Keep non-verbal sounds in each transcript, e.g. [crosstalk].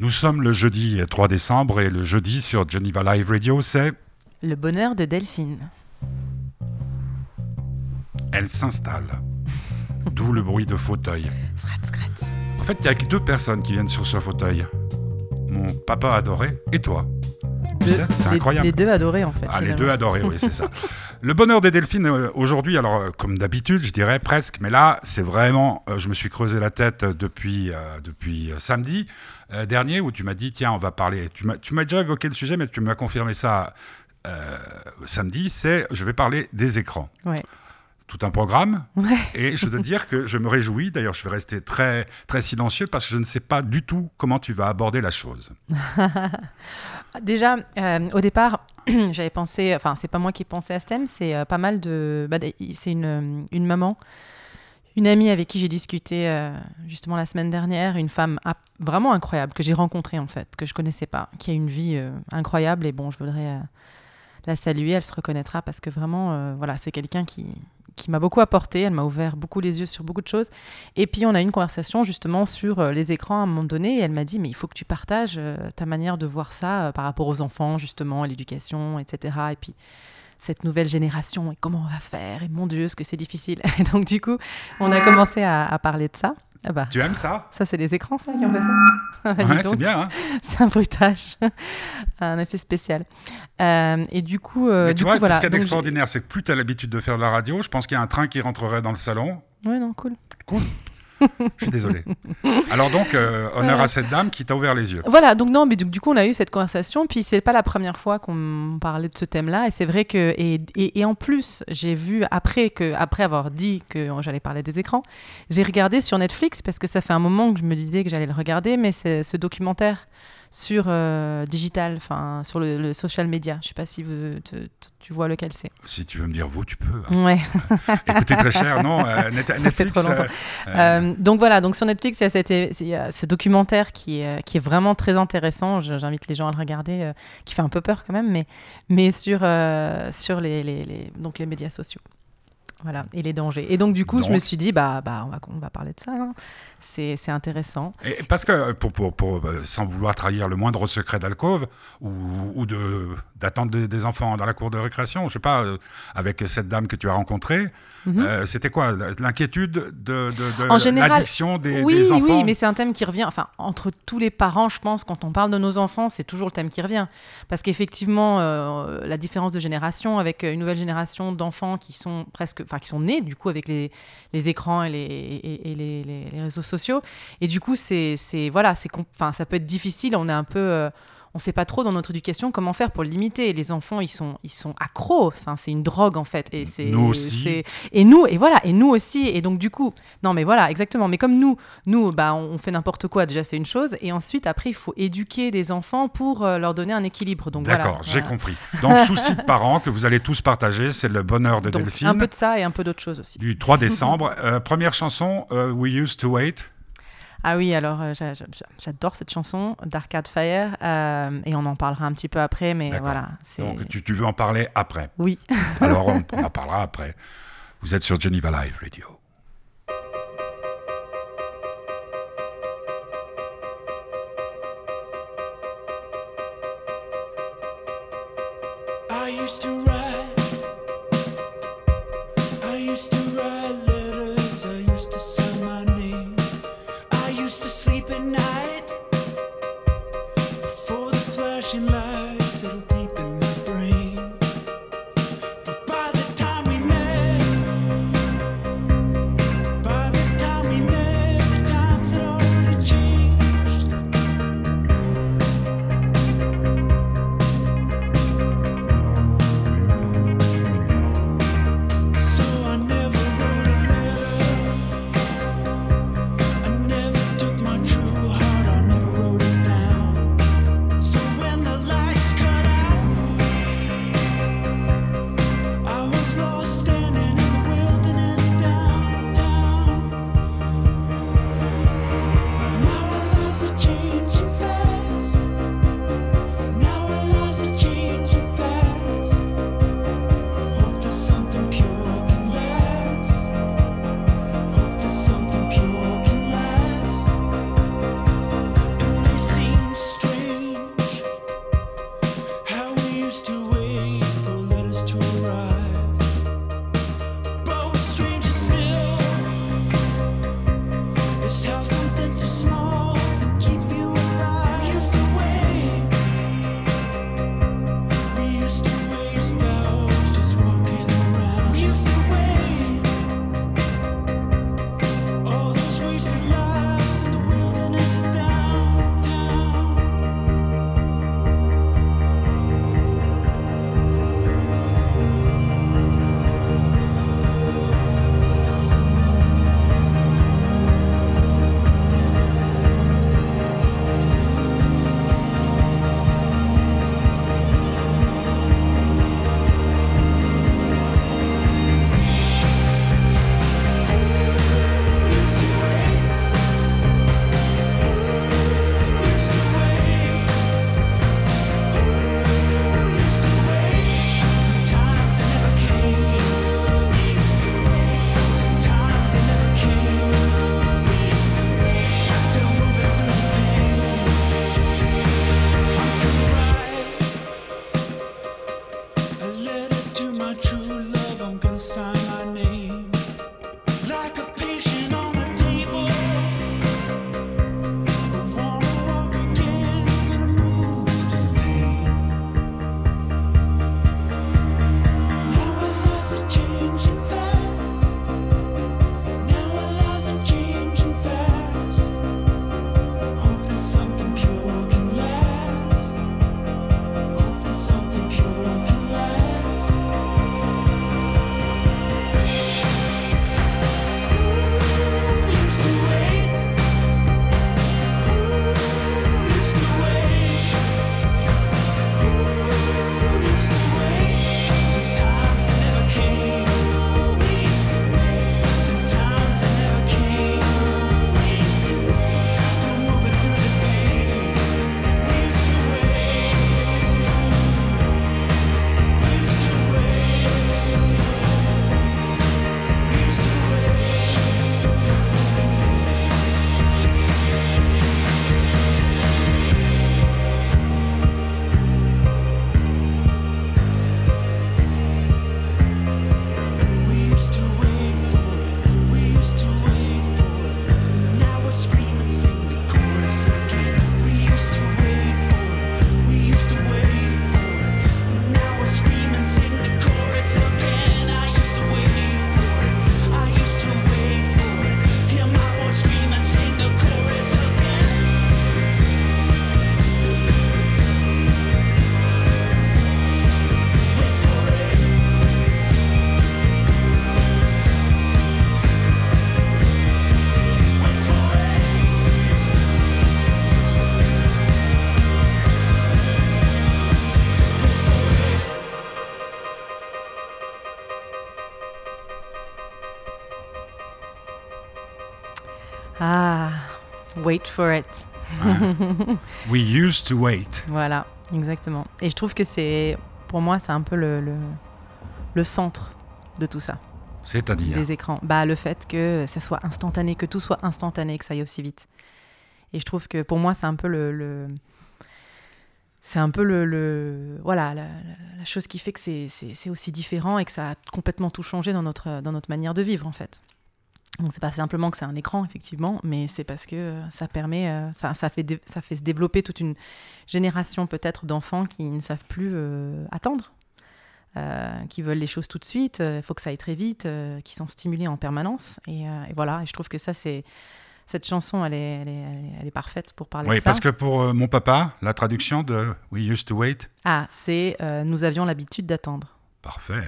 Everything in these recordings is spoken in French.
Nous sommes le jeudi 3 décembre et le jeudi sur Geneva Live Radio, c'est Le bonheur de Delphine. Elle s'installe. [laughs] D'où le bruit de fauteuil. Scratch, scratch. En fait, il n'y a que deux personnes qui viennent sur ce fauteuil. Mon papa adoré et toi. Sais, c'est incroyable. Les deux adorés en fait. Ah, les deux adorés, oui, c'est ça. [laughs] Le bonheur des Delphines euh, aujourd'hui, alors euh, comme d'habitude, je dirais presque, mais là, c'est vraiment, euh, je me suis creusé la tête depuis, depuis samedi dernier où tu m'as dit, tiens, on va parler. Tu m'as tu m'as déjà évoqué le sujet, mais tu m'as confirmé ça euh, samedi, c'est, je vais parler des écrans. Ouais. Tout un programme, Ouais. et je dois dire que je me réjouis. D'ailleurs, je vais rester très, très silencieux parce que je ne sais pas du tout comment tu vas aborder la chose. [laughs] Déjà, euh, au départ, [clears throat] j'avais pensé, enfin, c'est pas moi qui ai pensé à ce thème, c'est euh, pas mal de. bah, c'est une, une maman, une amie avec qui j'ai discuté euh, justement la semaine dernière, une femme vraiment incroyable que j'ai rencontrée en fait, que je connaissais pas, qui a une vie incroyable et bon, je voudrais la saluer, elle se reconnaîtra parce que vraiment, voilà, c'est quelqu'un qui qui m'a beaucoup apporté, elle m'a ouvert beaucoup les yeux sur beaucoup de choses. Et puis on a eu une conversation justement sur euh, les écrans à un moment donné et elle m'a dit mais il faut que tu partages euh, ta manière de voir ça euh, par rapport aux enfants justement, à l'éducation, etc. Et puis cette nouvelle génération et comment on va faire? Et mon Dieu ce que c'est difficile? [laughs] Et donc du coup on a commencé à, à parler de ça. Ah bah, Tu aimes ça ça c'est les écrans ça qui ont fait ça. [laughs] Ah Ouais, donc. c'est bien. hein [laughs] C'est un bruitage, [laughs] un effet spécial. Euh, et du coup, euh, Mais du tu vois, coup, voilà. ce qu'il y a d'extraordinaire, c'est que plus tu as l'habitude de faire de la radio, je pense qu'il y a un train qui rentrerait dans le salon. Ouais, non, cool. [laughs] Je suis désolé. Alors donc, euh, honneur à cette dame qui t'a ouvert les yeux. Voilà, donc non, mais du, du coup, on a eu cette conversation, puis c'est pas la première fois qu'on parlait de ce thème-là, et c'est vrai que, et, et, et en plus, j'ai vu, après, que, après avoir dit que j'allais parler des écrans, j'ai regardé sur Netflix, parce que ça fait un moment que je me disais que j'allais le regarder, mais c'est ce documentaire sur euh, digital, enfin, sur le, le social media, je sais pas si vous, te- te- tu vois lequel c'est. Si tu veux me dire vous, tu peux. hein. [laughs] Ouais. [laughs] Écoutez, très cher, non euh, [laughs] Net- Ça fait trop longtemps. euh, euh, donc voilà, donc sur Netflix, il y a, cette- il y a ce documentaire qui est, qui est vraiment très intéressant. J'invite les gens à le regarder, qui fait un peu peur quand même, mais, mais sur, sur les, les, les- donc les médias sociaux. Voilà, et les dangers. Et donc, du coup, je me suis dit, bah, bah, on, va, on va parler de ça. hein. C'est c'est intéressant. et parce que, euh, pour, pour, pour, euh, sans vouloir trahir le moindre secret d'alcôve ou, ou de d'attendre des, des enfants dans la cour de récréation, je sais pas, euh, avec cette dame que tu as rencontrée, Mhm. euh, c'était quoi L'inquiétude de, de, de En général, l'addiction des, oui, des enfants oui, mais c'est un thème qui revient. Enfin, entre tous les parents, je pense, quand on parle de nos enfants, c'est toujours le thème qui revient. Parce qu'effectivement, euh, la différence de génération, avec une nouvelle génération d'enfants qui sont presque, enfin, qui sont nés du coup avec les, les écrans et les, et, et les, les- réseaux sociaux. Et du coup, c'est, voilà, c'est, enfin, ça peut être difficile. On est un peu on sait pas trop dans notre éducation comment faire pour le limiter. Les enfants, ils sont, ils sont accros. Enfin, c'est une drogue en fait. Et c'est, Nous aussi. et nous, et voilà, et nous aussi. Et donc du coup, non, mais voilà, exactement. Mais comme nous, nous, bah, on fait n'importe quoi. Déjà, c'est une chose. Et ensuite, après, il faut éduquer des enfants pour euh, leur donner un équilibre. Donc voilà. D'accord, j'ai Voilà. compris. Donc, [laughs] souci de parents que vous allez tous partager, c'est le bonheur de Donc, Delphine. un peu de ça et un peu d'autres choses aussi. Du 3 [laughs] décembre. Euh, première chanson, euh, We Used to Wait. Ah oui, alors euh, j'a- j'a- j'adore cette chanson d'Arcade Fire euh, et on en parlera un petit peu après, mais voilà, Donc, tu, tu veux en parler après? oui. Alors, on, on en parlera après. Vous êtes sur Geneva Live Radio. For it. We used to wait. Voilà, exactement. Et je trouve que c'est, pour moi, c'est un peu le, le, le centre de tout ça, C'est-à-dire. des écrans. Bah, le fait que ça soit instantané, que tout soit instantané, que ça aille aussi vite. Et je trouve que pour moi, c'est un peu le. le- c'est un peu le, le- voilà la, chose qui fait que c'est, aussi différent et que ça a complètement tout changé dans notre, dans notre manière de vivre en fait. Donc c'est pas simplement que c'est un écran effectivement, mais c'est parce que euh, ça permet, euh, ça fait dé- ça fait se développer toute une génération peut-être d'enfants qui ne savent plus euh, attendre, euh, qui veulent les choses tout de suite, il faut que ça aille très vite, qui sont stimulés en permanence. Et, et voilà, et je trouve que ça, c'est. Cette chanson, elle est, elle est, elle est, elle est parfaite pour parler Oui, de ça. parce que pour mon papa, la traduction de We used to wait, Ah, c'est Nous avions l'habitude d'attendre. parfait.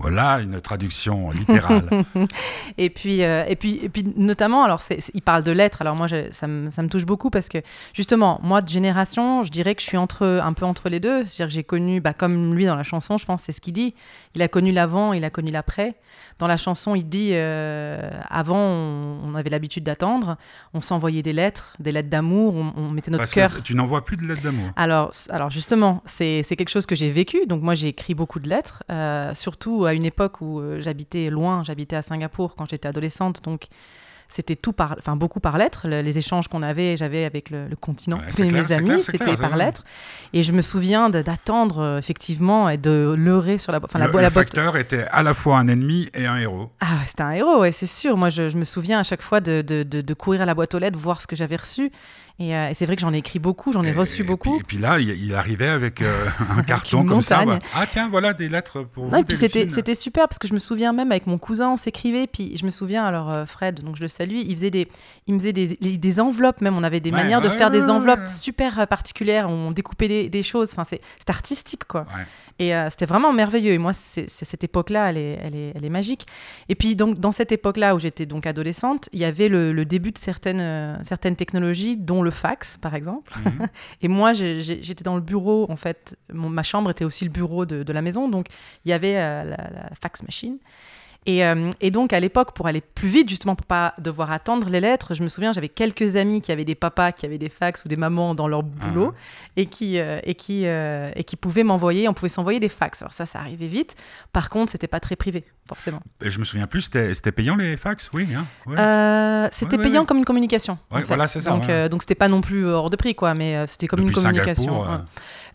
Voilà une traduction littérale. [laughs] Et puis, euh, et puis, et puis notamment, alors, il parle de lettres. Alors moi, ça me, ça me touche beaucoup parce que justement, moi de génération, je dirais que je suis entre, un peu entre les deux. C'est-à-dire que j'ai connu, bah, comme lui dans la chanson, je pense, c'est ce qu'il dit. Il a connu l'avant, il a connu l'après. Dans la chanson, il dit euh, avant, on, on avait l'habitude d'attendre, on s'envoyait des lettres, des lettres d'amour, on, on mettait notre cœur. tu n'envoies plus de lettres d'amour. Alors, alors justement, c'est c'est quelque chose que j'ai vécu. Donc moi, j'ai écrit beaucoup de lettres, euh, surtout à une époque où euh, j'habitais loin. J'habitais à Singapour quand j'étais adolescente. Donc c'était tout par, enfin beaucoup par lettres. Le- les échanges qu'on avait, j'avais avec le, le continent Ouais, [laughs] et clair, mes amis, c'était par lettres. Et je me souviens d'attendre euh, effectivement et de leurrer sur la, enfin, la, le bo- le la boîte. facteur était à la fois un ennemi et un héros. Ah, ouais, c'était un héros, ouais, c'est sûr. Moi, je, je me souviens à chaque fois de, de- de- de courir à la boîte aux lettres, voir ce que j'avais reçu. Et, euh, et c'est vrai que j'en ai écrit beaucoup, j'en ai reçu et beaucoup. Puis, et puis là, il, il arrivait avec euh, [laughs] un carton comme ça. voilà. Ah tiens, voilà des lettres pour vous. Non, et puis c'était, super parce que je me souviens même avec mon cousin, on s'écrivait. Puis je me souviens, alors euh, Fred, donc je le salue, il faisait des, il me faisait des, des enveloppes même. On avait des Ouais, manières de faire ouais, des enveloppes super particulières. On découpait des, des choses. Enfin, c'est, artistique, quoi. Et euh, c'était vraiment merveilleux. Et moi, c'est, cette époque-là, elle est, elle, est, elle est magique. Et puis, donc, dans cette époque-là où j'étais donc adolescente, il y avait le, le début de certaines, certaines technologies, dont le fax, par exemple. Mhm. [laughs] Et moi, j'étais dans le bureau, en fait. Mon- ma chambre était aussi le bureau de, de la maison. Donc, il y avait euh, la, la fax machine. Et, euh, et donc, à l'époque, pour aller plus vite, justement, pour pas devoir attendre les lettres, je me souviens, j'avais quelques amis qui avaient des papas qui avaient des fax ou des mamans dans leur boulot et, qui, euh, et, qui, euh, et qui pouvaient m'envoyer, on pouvait s'envoyer des fax. Alors ça, ça arrivait vite. Par contre, c'était pas très privé, forcément. Je me souviens plus, c'était payant les fax, oui. hein, ouais. C'était Ouais, payant ouais. comme une communication. en fait. voilà, c'est ça, Donc, donc c'était pas non plus hors de prix, quoi, mais c'était comme Depuis une communication.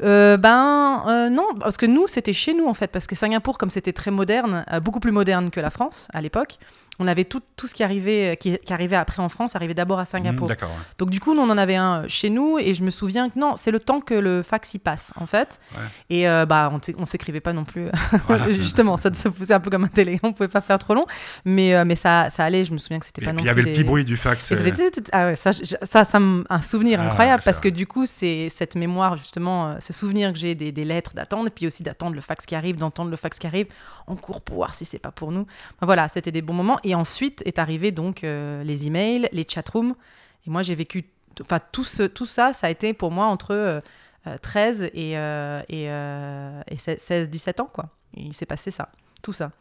Euh, ben euh, non, parce que nous c'était chez nous en fait, parce que Singapour comme c'était très moderne, euh, beaucoup plus moderne que la France à l'époque, on avait tout, tout ce qui arrivait, euh, qui, qui arrivait après en France, arrivait d'abord à Singapour. ouais. Donc du coup nous on en avait un euh, chez nous et je me souviens que non, c'est le temps que le fax y passe en fait. Ouais. Et euh, bah on, on s'écrivait pas non plus, [laughs] Voilà. justement, ça se faisait un peu comme un télé, on pouvait pas faire trop long, mais euh, mais ça ça allait. Je me souviens que c'était pas puis non il y avait plus le petit bruit du fax. et ça, euh, ah ouais, ça, ça, ça un souvenir Ah, incroyable parce que du coup, c'est cette mémoire, justement, ce souvenir que j'ai des, des lettres d'attendre et puis aussi d'attendre le fax qui arrive, d'entendre le fax qui arrive. On court pour voir si c'est pas pour nous. Enfin, voilà, c'était des bons moments. Et ensuite est arrivé donc euh, les emails, les chatrooms. Et moi, j'ai vécu, enfin, tout, ce, tout ça, ça a été pour moi entre euh, euh, 13 et, euh, et, euh, et 16-17 ans, quoi. Et il s'est passé ça, tout ça.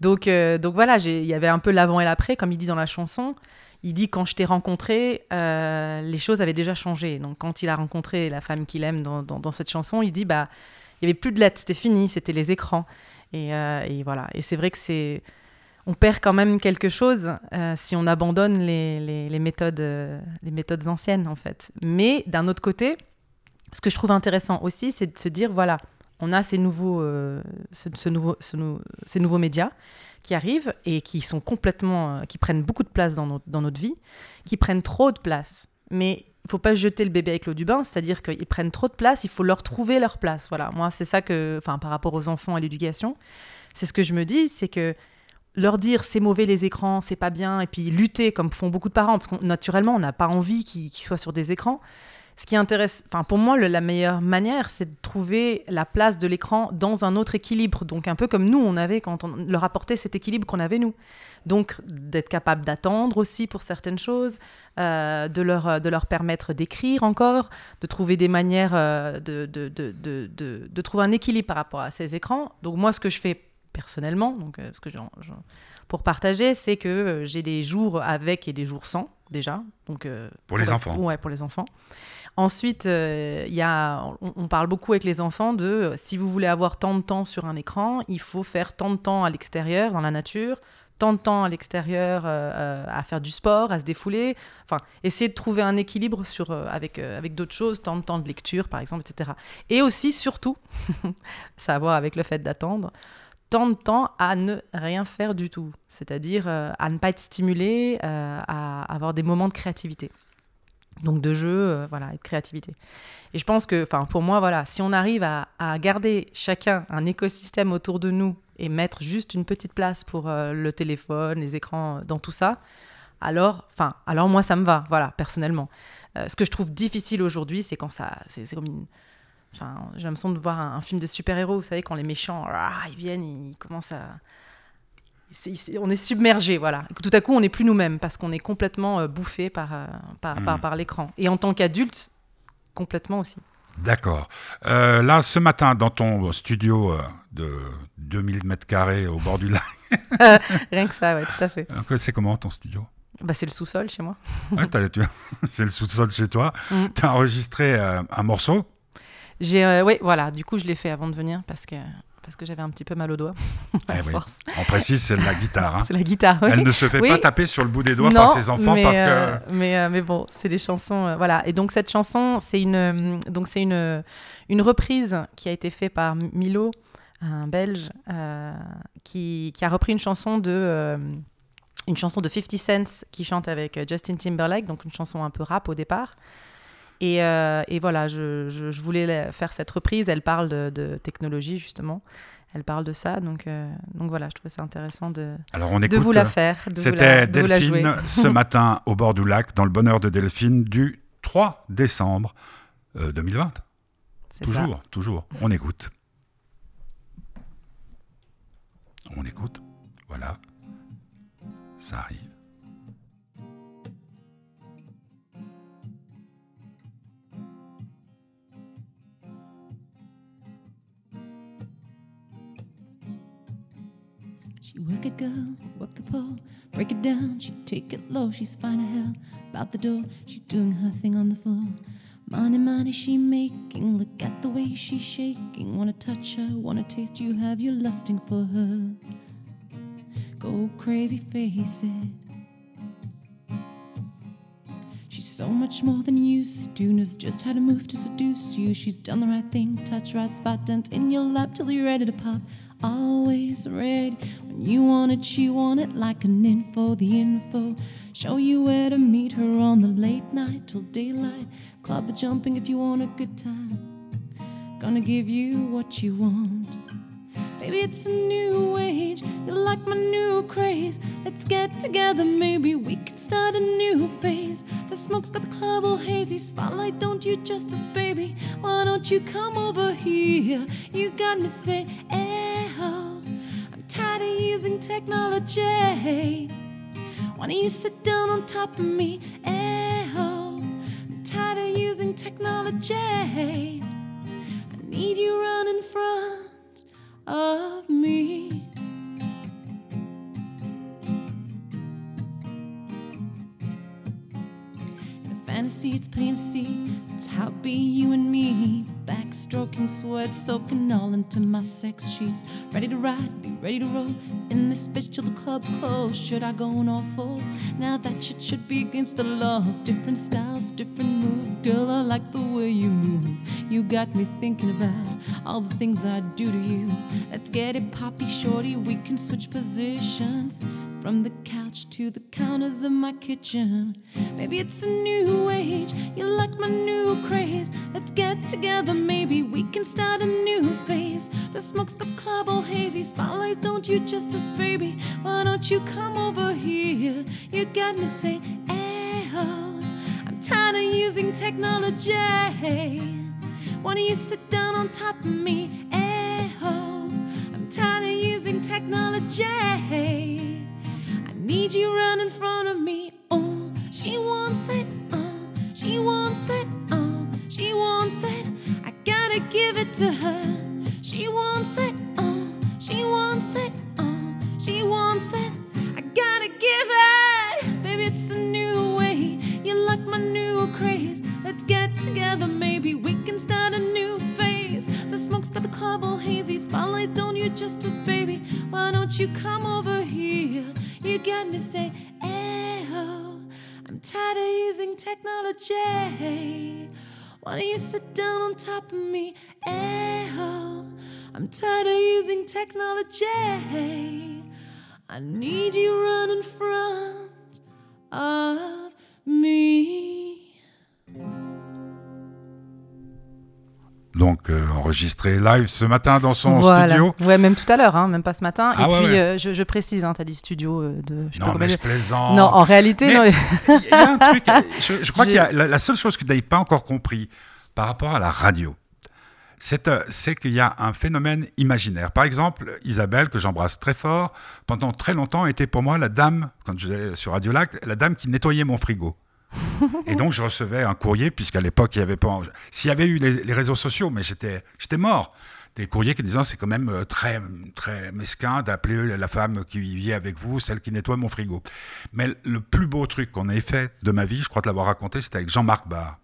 Donc, euh, donc voilà, il y avait un peu l'avant et l'après, comme il dit dans la chanson. Il dit quand je t'ai rencontré, euh, les choses avaient déjà changé. Donc quand il a rencontré la femme qu'il aime dans, dans- cette chanson, il dit bah il y avait plus de lettres, c'était fini, c'était les écrans. Euh, et voilà. Et c'est vrai que c'est on perd quand même quelque chose euh, si on abandonne les, méthodes euh, les méthodes anciennes en fait. Mais d'un autre côté, ce que je trouve intéressant aussi, c'est de se dire voilà, on a ces nouveaux euh, ces nouveaux médias qui arrivent et qui sont complètement, qui prennent beaucoup de place dans notre, dans notre vie, qui prennent trop de place. Mais il faut pas jeter le bébé avec l'eau du bain, c'est-à-dire qu'ils prennent trop de place, il faut leur trouver leur place. Voilà, moi c'est ça que, enfin par rapport aux enfants et l'éducation, c'est ce que je me dis, c'est que leur dire c'est mauvais les écrans, c'est pas bien, et puis lutter comme font beaucoup de parents, parce que naturellement on n'a pas envie qu'ils soient sur des écrans. Ce qui intéresse, enfin pour moi, la meilleure manière, c'est de trouver la place de l'écran dans un autre équilibre. Donc un peu comme nous, on avait quand on leur apportait cet équilibre qu'on avait nous. Donc d'être capable d'attendre aussi pour certaines choses, euh, de, leur, de leur permettre d'écrire encore, de trouver des manières euh, de, de, de- de trouver un équilibre par rapport à ces écrans. Donc moi, ce que je fais personnellement, donc euh, ce que j'en- j'en- pour partager, c'est que euh, j'ai des jours avec et des jours sans déjà. Donc euh, Pour les enfants. Ouais, pour les enfants. Ensuite, il y a, on, on parle beaucoup avec les enfants de si vous voulez avoir tant de temps sur un écran, il faut faire tant de temps à l'extérieur, dans la nature, tant de temps à l'extérieur à faire du sport, à se défouler. Enfin, essayer de trouver un équilibre sur, avec, avec d'autres choses, tant de temps de lecture, par exemple, etc. Et aussi, surtout, [laughs] ça a à voir avec le fait d'attendre, tant de temps à ne rien faire du tout, c'est-à-dire euh, à ne pas être stimulé, euh, à avoir des moments de créativité. Donc de jeu, euh, voilà, et de créativité. Et je pense que, enfin, pour moi, voilà, si on arrive à, garder chacun un écosystème autour de nous et mettre juste une petite place pour le téléphone, les écrans, dans tout ça, alors, enfin, alors moi, ça me va, voilà, personnellement. Ce que je trouve difficile aujourd'hui, c'est quand ça, c'est comme une, enfin, j'ai l'impression de voir un, un film de super-héros, vous savez, quand les méchants, ah, ils viennent, ils commencent à on est submergé, voilà. Tout à coup, on n'est plus nous-mêmes parce qu'on est complètement euh, bouffé par, euh, par, par, Mhm. par l'écran. Et en tant qu'adulte, complètement aussi. D'accord. Euh, là, ce matin, dans ton studio euh, de 2000 mètres carrés au bord du lac, [laughs] Rien que ça, ouais, tout à fait. c'est comment ton studio? Bah, c'est le sous-sol chez moi. Ouais, [laughs] C'est le sous-sol chez toi. Mm. Tu as enregistré un morceau? J'ai, euh, ouais, voilà. Du coup, je l'ai fait avant de venir parce que parce que j'avais un petit peu mal au doigt. [laughs] à Eh oui. On précise, c'est de la guitare. hein. [laughs] C'est la guitare. Elle ne se fait Oui. pas taper sur le bout des doigts non, par ses enfants mais, parce que. euh, mais, euh, mais bon, c'est des chansons. euh, voilà. Et donc, cette chanson, c'est une, donc c'est une, une reprise qui a été faite par Milo, un Belge, qui, qui a repris une chanson de. une chanson de 50 Cent qui chante avec Justin Timberlake, donc une chanson un peu rap au départ. Et, euh, et voilà, je, je- je voulais la- faire cette reprise. Elle parle de, de technologie, justement. Elle parle de ça. Donc, euh, donc voilà, je trouvais ça intéressant de, Alors on de vous la faire. C'était de vous la jouer. Delphine ce [laughs] matin au bord du lac, dans le bonheur de Delphine, du 3 décembre euh, 2020. C'est ça. Toujours, toujours. On écoute. On écoute. Voilà. Ça arrive. Work it girl, work the pole, break it down, she take it low, she's fine as hell. About the door, she's doing her thing on the floor. Money, money she making, look at the way she's shaking. Wanna touch her, wanna taste you, have you lusting for her? Go crazy, face it. She's so much more than used to, knows just how to move to seduce you. She's done the right thing, touch right spot, dance in your lap till you're ready to pop. Always ready when you want it, she want it like an info. The info show you where to meet her on the late night till daylight. Club jumping if you want a good time. Gonna give you what you want. Baby, it's a new age. You like my new craze. Let's get together, maybe we can start a new phase. The smoke's got the club all hazy. Spotlight, don't you justice, baby? Why don't you come over here? You got me oh. I'm tired of using technology. Why don't you sit down on top of me? Oh. I'm tired of using technology. I need you run in front of me. Fantasy, it's plain to see. It's how it be you and me. Backstroking, sweat soaking all into my sex sheets. Ready to ride, be ready to roll. In this bitch till the club close. Should I go on all fours? Now that shit should be against the laws. Different styles, different moves. Girl, I like the way you move. You got me thinking about all the things I do to you. Let's get it poppy, shorty. We can switch positions. From the couch to the counters of my kitchen. Baby, it's a new age. You like my new craze. Let's get together, maybe we can start a new phase. The smoke's the club all hazy. Spotlights, don't you justice, baby? Why don't you come over here? You got me say, eh, oh. I'm tired of using technology. Why don't you sit down on top of me? Eh, oh. I'm tired of using technology. Need you run in front of me. Oh, she wants it. Oh, she wants it. Oh, she wants it. I gotta give it to her. She wants it. Oh, she wants it. Oh, she wants it. I gotta give it. Baby, it's a new way. You like my new craze. Let's get together, maybe we can start a new justice, baby. Why don't you come over here? You got me saying, oh, I'm tired of using technology. Why don't you sit down on top of me? Oh, I'm tired of using technology. I need you in front of me. Donc euh, enregistré live ce matin dans son Voilà. studio. Ouais, même tout à l'heure, hein, même pas ce matin. Ah Et ouais, puis, ouais. euh, je, je précise, hein, tu as dit studio euh, de. je Non, mais je plaisante. Non, en réalité, Mais- non. Il y a un truc, [laughs] je, je crois qu'il y a la, la seule chose que tu n'avais pas encore compris par rapport à la radio, c'est qu'il y a un phénomène imaginaire. Par exemple, Isabelle, que j'embrasse très fort, pendant très longtemps était pour moi la dame, quand je sur Radio Lac, la dame qui nettoyait mon frigo. Et donc je recevais un courrier, puisqu'à l'époque il y avait pas. S'il y avait eu les, les réseaux sociaux, mais j'étais j'étais mort. Des courriers qui disaient c'est quand même euh, très très mesquin d'appeler la femme qui vit avec vous, celle qui nettoie mon frigo. Mais le plus beau truc qu'on ait fait de ma vie, je crois te l'avoir raconté, c'était avec Jean-Marc Barr,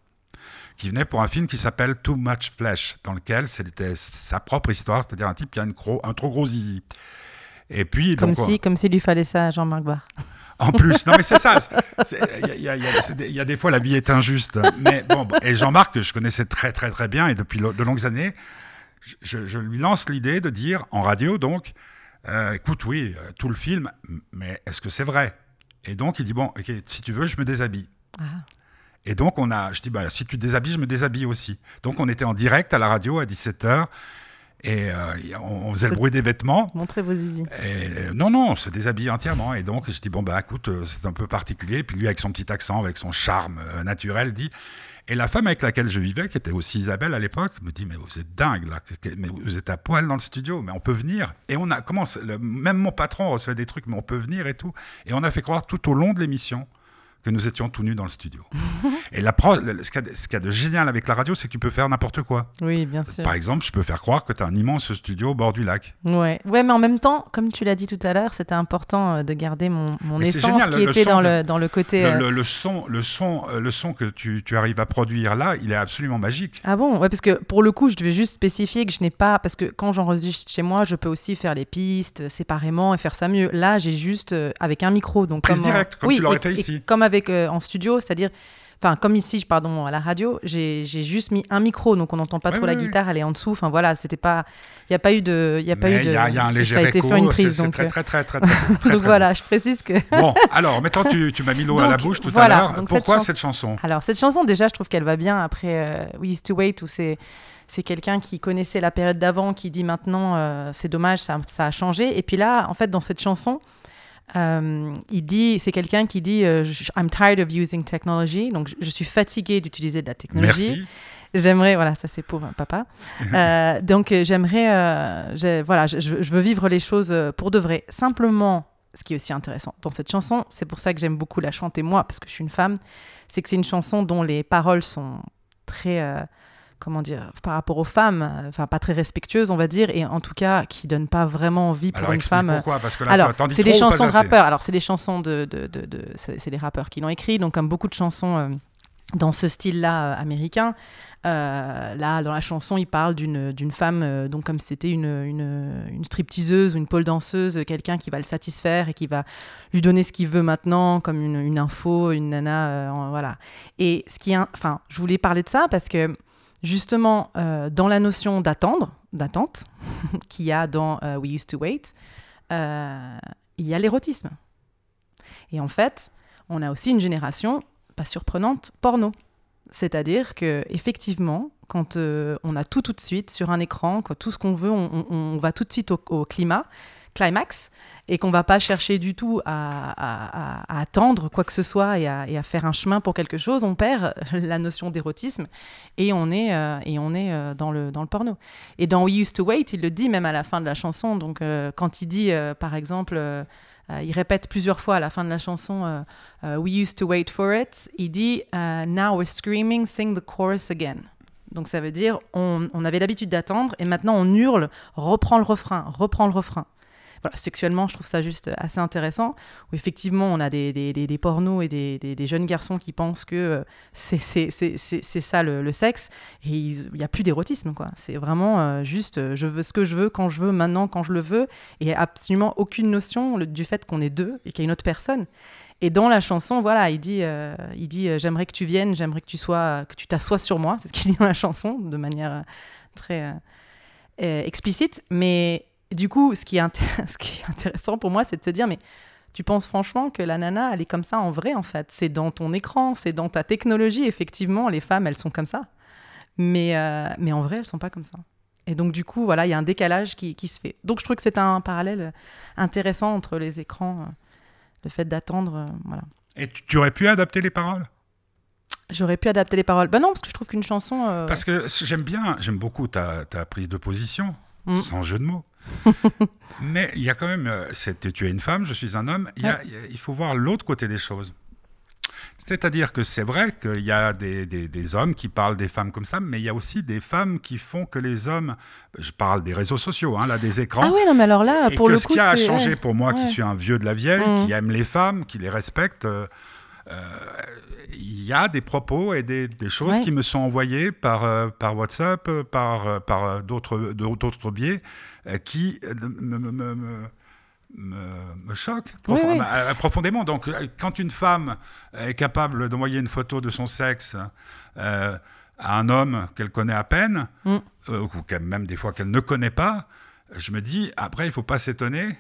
qui venait pour un film qui s'appelle Too Much Flesh, dans lequel c'était sa propre histoire, c'est-à-dire un type qui a une gros- un trop gros zizi. Et puis Comme donc, si, comme s'il lui fallait ça à Jean-Marc Barr. En plus, non mais c'est ça. Il y, y a- y des- il y a des fois la vie est injuste. Mais bon, et Jean-Marc, que je connaissais très très très bien et depuis de longues années, je, je lui lance l'idée de dire en radio donc, euh, écoute oui, euh, tout le film, mais est-ce que c'est vrai? Et donc il dit bon, ok, si tu veux, je me déshabille. Ah. Et donc on a, je dis bah si tu te déshabilles, je me déshabille aussi. Donc on était en direct à la radio à 17h et euh, on, on faisait le bruit des vêtements. Montrez vos zizi. Et, euh, non, non, on se déshabille entièrement. Et donc, je dis, bon, bah, écoute, euh, c'est un peu particulier. Puis lui, avec son petit accent, avec son charme naturel, dit. Et la femme avec laquelle je vivais, qui était aussi Isabelle à l'époque, me dit, mais vous êtes dingue, là. Mais vous êtes à poil dans le studio, mais on peut venir. Et on a, le- même mon patron recevait des trucs, mais on peut venir et tout. Et on a fait croire tout au long de l'émission que nous étions tout nus dans le studio. [laughs] et la pro- ce qu'il y, y a de génial avec la radio, c'est que tu peux faire n'importe quoi. Oui, bien sûr. Par exemple, je peux faire croire que tu as un immense studio au bord du lac. Ouais. ouais, mais en même temps, comme tu l'as dit tout à l'heure, c'était important euh, de garder mon, mon essence génial, qui le- le était son dans, le, dans le côté. Le, euh, le- son, le, son, euh, le son que tu, tu arrives à produire là, il est absolument magique. Ah bon? Ouais, parce que pour le coup, je devais juste spécifier que je n'ai pas. Parce que quand j'enregistre chez moi, je peux aussi faire les pistes séparément et faire ça mieux. Là, j'ai juste euh, avec un micro. Donc Prise comme directe, comme oui, tu l'aurais fait ici. Comme avec euh, en studio, c'est-à-dire. Enfin, comme ici, pardon, à la radio, j'ai juste mis un micro, donc on n'entend pas Ouais, trop la ouais, guitare, elle est en dessous. Enfin voilà, c'était pas, il n'y a pas eu de, il y a pas eu de. il y, a y a un léger ça a été écho, fait une prise, donc. très, euh, très, très, très, très, très, [laughs] donc voilà, je précise que. Bon, alors, maintenant, tu, tu m'as mis l'eau à la bouche tout voilà, à l'heure. cette Pourquoi cette chanson? Alors cette chanson déjà je trouve qu'elle va bien après euh, We Used to Wait où c'est c'est quelqu'un qui connaissait la période d'avant qui dit maintenant euh, c'est dommage ça, ça a changé et puis là en fait dans cette chanson euh, il dit c'est quelqu'un qui dit euh, I'm tired of using technology donc je, je suis fatigué d'utiliser de la technologie Merci. J'aimerais, voilà, ça c'est pour euh, papa. [laughs] Euh, donc j'aimerais, j'ai- voilà, je, veux vivre les choses pour de vrai. Simplement, ce qui est aussi intéressant dans cette chanson, c'est pour ça que j'aime beaucoup la chanter moi, parce que je suis une femme, c'est que c'est une chanson dont les paroles sont très, comment dire, par rapport aux femmes, euh, enfin pas très respectueuses, on va dire, et en tout cas qui donnent pas vraiment envie pour Alors, une femme. pourquoi, parce que là, alors, c'est des chansons de rappeurs. Alors, c'est des chansons de, de, de, de- c'est des rappeurs qui l'ont écrit. Donc, comme beaucoup de chansons euh, dans ce style-là euh, américain, euh, là, dans la chanson, il parle d'une d'une femme, euh, donc comme c'était une, une, une stripteaseuse ou une pole danseuse, quelqu'un qui va le satisfaire et qui va lui donner ce qu'il veut maintenant, comme une, une info, une nana, voilà. Et ce qui enfin, je voulais parler de ça parce que justement, euh, dans la notion d'attendre, d'attente, [laughs] qu'il y a dans euh, We Used to Wait, euh, il y a l'érotisme. Et en fait, on a aussi une génération, pas surprenante, porno. C'est-à-dire que effectivement, quand on a tout tout de suite sur un écran, quand tout ce qu'on veut, on, va tout de suite au climat, climax, et qu'on va pas chercher du tout à, attendre quoi que ce soit et à, faire un chemin pour quelque chose, on perd [laughs] la notion d'érotisme et on est, euh, et on est euh, dans, le, dans le porno. Et dans We Used to Wait, il le dit même à la fin de la chanson. Donc, euh, quand il dit, par exemple, il répète plusieurs fois à la fin de la chanson We used to wait for it, il dit Now we're screaming, sing the chorus again. Donc, ça veut dire on, avait l'habitude d'attendre et maintenant on hurle, reprends le refrain, reprends le refrain. Voilà, sexuellement, je trouve ça juste assez intéressant. Où effectivement, on a des, des, des, pornos et des, jeunes garçons qui pensent que euh, c'est ça le, sexe. Et il n'y a plus d'érotisme, quoi. C'est vraiment euh, juste, euh, je veux ce que je veux, quand je veux, maintenant, quand je le veux. Et absolument aucune notion du fait qu'on est deux et qu'il y a une autre personne. Et dans la chanson, voilà, il dit, il dit j'aimerais que tu viennes, j'aimerais que tu sois, que tu t'assoies sur moi. C'est ce qu'il dit dans la chanson, de manière très explicite. Mais du coup, ce qui, est inté- [laughs] ce qui est intéressant pour moi, c'est de se dire, mais tu penses franchement que la nana, elle est comme ça en vrai, en fait? C'est dans ton écran, c'est dans ta technologie. Effectivement, les femmes, elles sont comme ça. Mais, euh, mais en vrai, elles sont pas comme ça. Et donc, du coup, voilà, il y a un décalage qui, qui se fait. Donc, je trouve que c'est un parallèle intéressant entre les écrans, euh, le fait d'attendre, euh, voilà. Et tu, tu aurais pu adapter les paroles? J'aurais pu adapter les paroles. Ben non, parce que je trouve qu'une chanson. euh, Parce que j'aime bien, j'aime beaucoup ta, ta prise de position, Mm. sans jeu de mots. Mais il y a quand même, euh, tu es une femme, je suis un homme, il, y a- faut voir l'autre côté des choses. C'est-à-dire que c'est vrai qu'il y a des, des- des hommes qui parlent des femmes comme ça, mais il y a aussi des femmes qui font que les hommes, je parle des réseaux sociaux, hein, là, des écrans, Ah oui, non, mais alors là, et pour que le ce coup, qui a changé ouais. pour moi, qui suis un vieux de la vieille, Mm. qui aime les femmes, qui les respecte, euh, euh, il y a des propos et des, des choses Ouais. qui me sont envoyées par, euh, par WhatsApp, par, par d'autres biais, qui euh, me, Oui, oui. euh, profondément. Donc, euh, quand une femme est capable d'envoyer une photo de son sexe euh, à un homme qu'elle connaît à peine, Mm. euh, ou même des fois qu'elle ne connaît pas, je me dis, après, il faut pas s'étonner.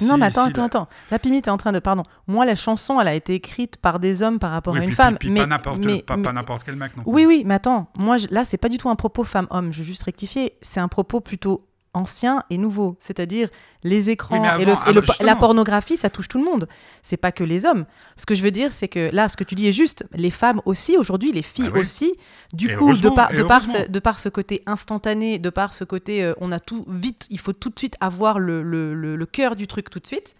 Non, mais attends, si attends, la- attends. La Pimite est en train de. Pardon. Moi, la chanson, elle a été écrite par des hommes par rapport Oui, à une puis- femme. puis mais, pas n'importe mais- pas, mais- pas n'importe quel mec non plus. Oui, oui, mais attends. Moi, je- là, c'est pas du tout un propos femme-homme. Je veux juste rectifier. C'est un propos plutôt ancien et nouveau. C'est-à-dire les écrans Oui, et, le- le- la pornographie, ça touche tout le monde. C'est pas que les hommes. Ce que je veux dire, c'est que là, ce que tu dis est juste. Les femmes aussi, aujourd'hui, les filles Ah oui. aussi. Du Et coup, de par, de, par ce, de par ce côté instantané, de par ce côté, euh, on a tout vite, il faut tout de suite avoir le, le- le cœur du truc tout de suite.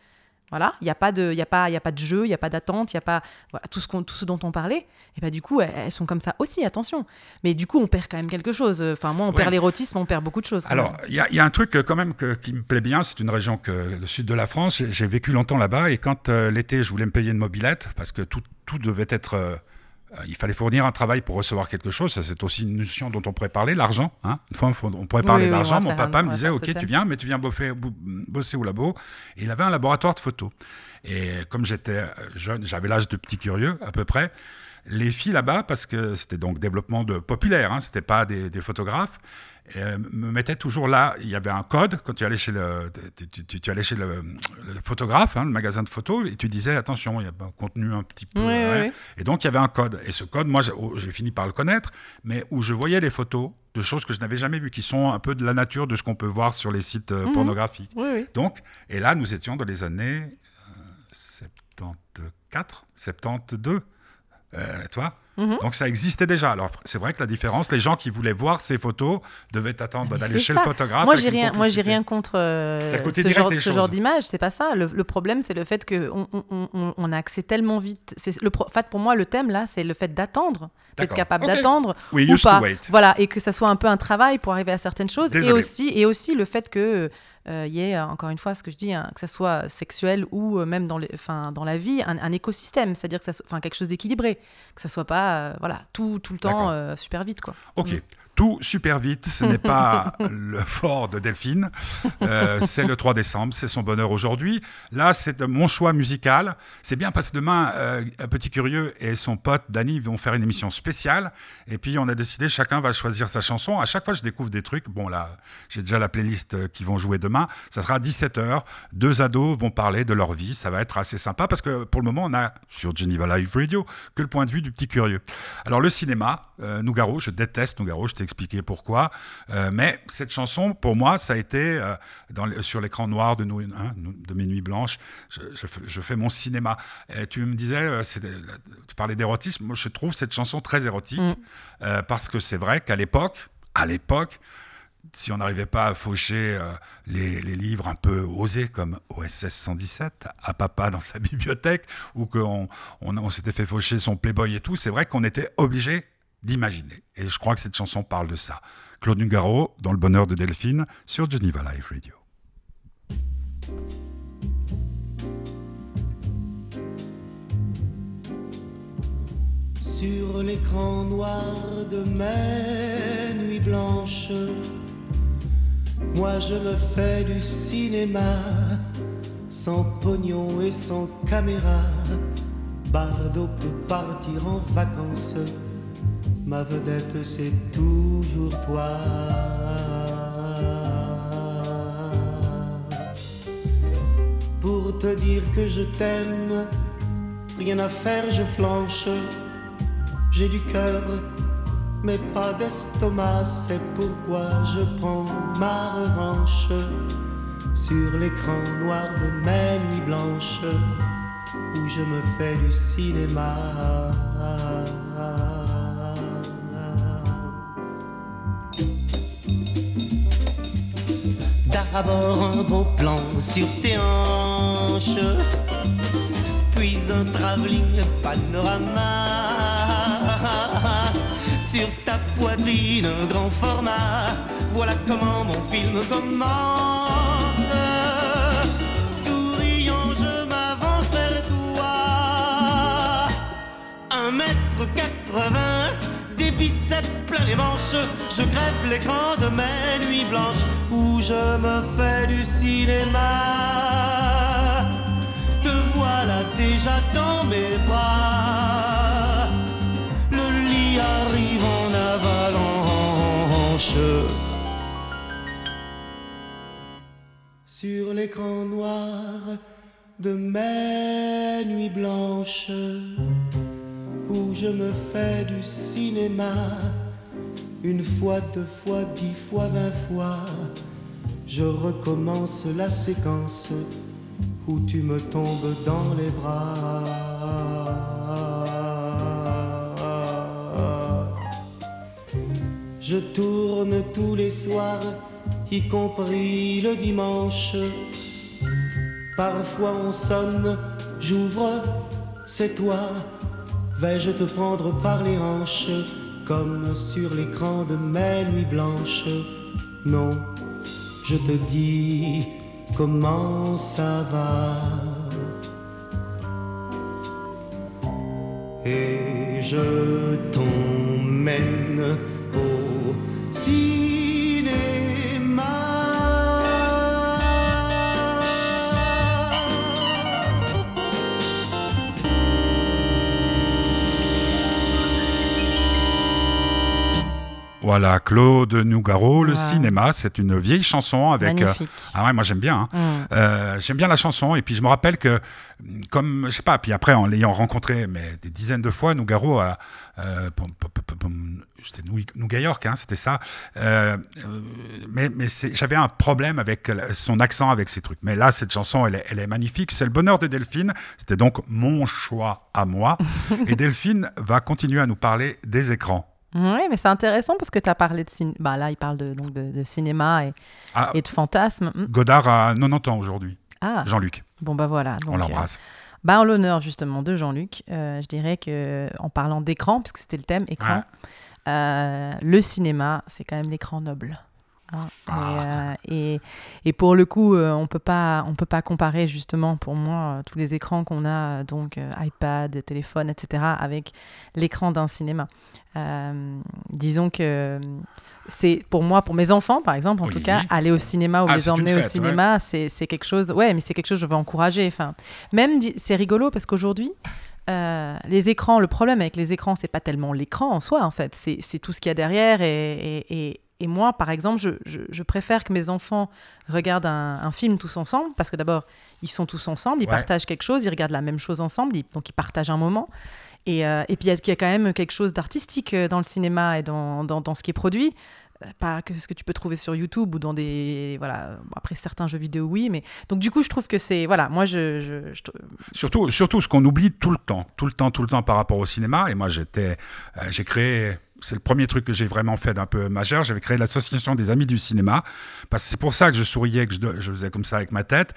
Voilà, il n'y a, pas de- y a, pas- y a pas de jeu, il n'y a pas d'attente, il n'y a pas voilà, tout, ce qu'on- tout ce dont on parlait. Et bah, du coup, elles, elles sont comme ça aussi, attention. Mais du coup, on perd quand même quelque chose. Enfin, moi, on perd l'érotisme, on perd beaucoup de choses. Alors, il y, y a un truc euh, quand même que- qui me plaît bien, c'est une région que le sud de la France. J'ai- vécu longtemps là-bas et quand euh, l'été, je voulais me payer une mobilette parce que tout, tout devait être. euh, il fallait fournir un travail pour recevoir quelque chose. Ça, C'est aussi une notion dont on pourrait parler, l'argent. hein. Une fois, on pourrait parler oui, d'argent. Mon papa un- me disait Ok, tu viens, mais tu viens boffer- bosser au labo. Et il avait un laboratoire de photos. Et comme j'étais euh, jeune, j'avais l'âge de petit curieux à peu près. Les filles là-bas, parce que c'était donc développement de populaire, hein, c'était pas des, des photographes, euh, me mettaient toujours là. Il y avait un code quand tu allais chez le, tu, tu- tu- tu allais chez le, le photographe, hein, le magasin de photos, et tu disais attention, il y a un contenu un petit peu. Oui, oui, ouais. oui. Et donc il y avait un code. Et ce code, moi, j'ai oh, j'ai fini par le connaître, mais où je voyais les photos de choses que je n'avais jamais vues, qui sont un peu de la nature de ce qu'on peut voir sur les sites euh, Mhm. pornographiques. Oui. Donc, et là, nous étions dans les années euh, 74, 72. Euh, tu Mhm. Donc ça existait déjà. Alors c'est vrai que la différence, les gens qui voulaient voir ces photos devaient attendre d'aller chez ça. le photographe. Moi, j'ai rien, moi, j'ai rien contre euh, ce genre, ce genre d'image. C'est pas ça. Le, le problème, c'est le fait que on, on- on- on a accès tellement vite. C'est le pro- en fait, pour moi, le thème là, c'est le fait d'attendre, d'être capable Ok. d'attendre We ou pas. to wait. Voilà, et que ça soit un peu un travail pour arriver à certaines choses. Et Désolé. aussi, et aussi le fait que euh, il y ait, euh, encore une fois, ce que je dis, hein, que ça soit sexuel ou euh, même dans, les, dans la vie, un, un écosystème, c'est-à-dire que ça, quelque chose d'équilibré, que ça soit pas, euh, voilà, tout, tout le temps euh, super vite, quoi. Ok. Mm. Tout super vite, ce n'est pas [laughs] le fort de Delphine. Euh, c'est le 3 décembre, c'est son bonheur aujourd'hui. Là, c'est mon choix musical. C'est bien parce que demain, euh, petit curieux et son pote Danny vont faire une émission spéciale. Et puis, on a décidé, chacun va choisir sa chanson. À chaque fois, je découvre des trucs. Bon, là, j'ai déjà la playlist euh, qui vont jouer demain. Ça sera à 17h. Deux ados vont parler de leur vie. Ça va être assez sympa parce que pour le moment, on a sur Geneva Live Radio que le point de vue du petit curieux. Alors, le cinéma, euh, Nougaro, je déteste Nougaro, je t'ai expliqué pourquoi. Euh, mais cette chanson, pour moi, ça a été euh, dans sur l'écran noir de, nous, hein, de mes nuits blanches. Je, je fais- je fais mon cinéma. Et tu me disais, euh, tu parlais d'érotisme. Moi, je trouve cette chanson très érotique Mm. euh, parce que c'est vrai qu'à l'époque, à l'époque, si on n'arrivait pas à faucher euh, les, les livres un peu osés comme OSS 117 à papa dans sa [laughs] bibliothèque ou qu'on on, on s'était fait faucher son Playboy et tout, c'est vrai qu'on était obligé d'imaginer. Et je crois que cette chanson parle de ça. Claude Nougaro, dans Le Bonheur de Delphine, sur Geneva Live Radio. Sur l'écran noir de mes nuits blanches, moi je me fais du cinéma, sans pognon et sans caméra. Bardo peut partir en vacances Ma vedette c'est toujours toi. Pour te dire que je t'aime, rien à faire, je flanche. J'ai du cœur, mais pas d'estomac, c'est pourquoi je prends ma revanche sur l'écran noir de mes nuits blanches où je me fais du cinéma. D'abord un beau plan sur tes hanches, puis un travelling panorama. Sur ta poitrine, un grand format. Voilà comment mon film commence. Souriant, je m'avance vers toi. Un mètre quatre-vingts, des biceps les manches. Je crève l'écran de mes nuits blanches où je me fais du cinéma. Te voilà déjà dans mes bras. Le lit arrive en avalanche. Sur l'écran noir de mes nuits blanches où je me fais du cinéma une fois, deux fois, dix fois, vingt fois. Je recommence la séquence où tu me tombes dans les bras. Je tourne tous les soirs, y compris le dimanche. Parfois on sonne, j'ouvre, c'est toi. Vais-je te prendre par les hanches, comme sur l'écran de mes nuits blanches Non, je te dis comment ça va. Et je Voilà, Claude Nougaro, le cinéma, c'est une vieille chanson avec. euh, ah ouais, moi j'aime bien. hein. Mm. Euh, j'aime bien la chanson et puis je me rappelle que, comme je sais pas, puis après en l'ayant rencontré mais des dizaines de fois, Nougaro a, euh, c'était Nou- Nouga York, hein, c'était ça. Mais mais j'avais un problème avec son accent, avec ses trucs. Mais là, cette chanson, elle est, elle est magnifique. C'est le bonheur de Delphine. C'était donc mon choix à moi. [laughs] et Delphine va continuer à nous parler des écrans. Oui, mais c'est intéressant parce que tu as parlé de cinéma. Bah, là, il parle de, donc de, de cinéma et, Ah, et de fantasmes. Mm. Godard a 90 ans aujourd'hui. Ah, Jean-Luc, bon, bah voilà. on Donc, l'embrasse. euh, bah, en l'honneur, justement, de Jean-Luc, euh, je dirais que en parlant d'écran, puisque c'était le thème, écran, euh, le cinéma, c'est quand même l'écran noble. Hein. Ah. Et, euh, et, et pour le coup, euh, on peut pas, on peut pas comparer justement pour moi euh, tous les écrans qu'on a, donc euh, iPad, téléphone, etc., avec l'écran d'un cinéma. Disons que c'est pour moi, pour mes enfants par exemple, en tout cas, aller au cinéma ou Ah, les emmener au cinéma, c'est c'est quelque chose. Ouais, mais c'est quelque chose que je veux encourager. Enfin, même c'est rigolo parce qu'aujourd'hui. euh, les écrans, le problème avec les écrans, c'est pas tellement l'écran en soi, en fait, c'est c'est tout ce qu'il y a derrière. Et, et- et- et moi, par exemple, je, je- je préfère que mes enfants regardent un, un film tous ensemble, parce que d'abord, ils sont tous ensemble, ils Ouais. partagent quelque chose, ils regardent la même chose ensemble, ils- donc ils partagent un moment. Et, euh, et puis, il y, a- il y a quand même quelque chose d'artistique euh, dans le cinéma et dans, dans- dans ce qui est produit. Euh, Pas que ce que tu peux trouver sur YouTube ou dans des. Voilà, bon, après certains jeux vidéo, oui, mais. Donc, du coup, je trouve que c'est. Voilà, moi, je. je- je- Surtout, surtout ce qu'on oublie tout le temps, tout le temps, tout le temps par rapport au cinéma. Et moi, j'étais, euh, j'ai créé, c'est le premier truc que j'ai vraiment fait d'un peu majeur. J'avais créé l'association des amis du cinéma, c'est pour ça que je souriais, que je, faisais comme ça avec ma tête.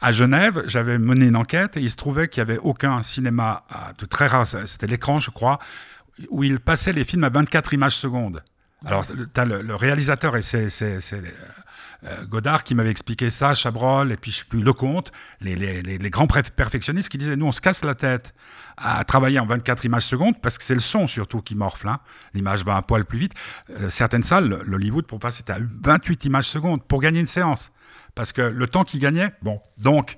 À Genève, j'avais mené une enquête et il se trouvait qu'il y avait aucun cinéma de très rare, c'était l'écran, je crois, où il passait les films à 24 images secondes. Alors, le, réalisateur et ses, ses- ses, Godard qui m'avait expliqué ça, Chabrol, et puis je sais plus, Lecomte, les, les, les, grands perfectionnistes qui disaient, nous, on se casse la tête à travailler en 24 images secondes, parce que c'est le son surtout qui morfle. hein. L'image va un poil plus vite. Euh, certaines salles, le- l'Hollywood, pour passer à 28 images secondes pour gagner une séance. Parce que le temps qu'ils gagnaient, bon, donc,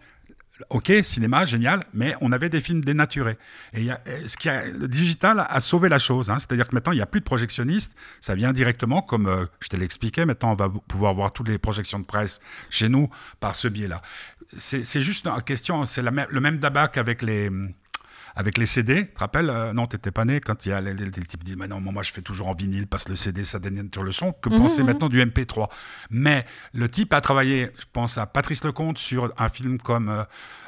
ok, cinéma, génial, mais on avait des films dénaturés. Et euh, ce qui le digital a sauvé la chose. hein. C'est-à-dire que maintenant, il n'y a plus de projectionnistes. Ça vient directement, comme euh, je te l'expliquais. Maintenant, on va pouvoir voir toutes les projections de presse chez nous par ce biais-là. C'est juste une question, c'est le même dabac avec les. Avec les CD, tu te rappelles euh, Non, t'étais pas né quand il y a les, les- les types qui disent Mais non, moi je fais toujours en vinyle parce que le CD ça dénature le son. Que penser maintenant du MP3 Mais le type a travaillé, je pense à Patrice Lecomte sur un film comme euh,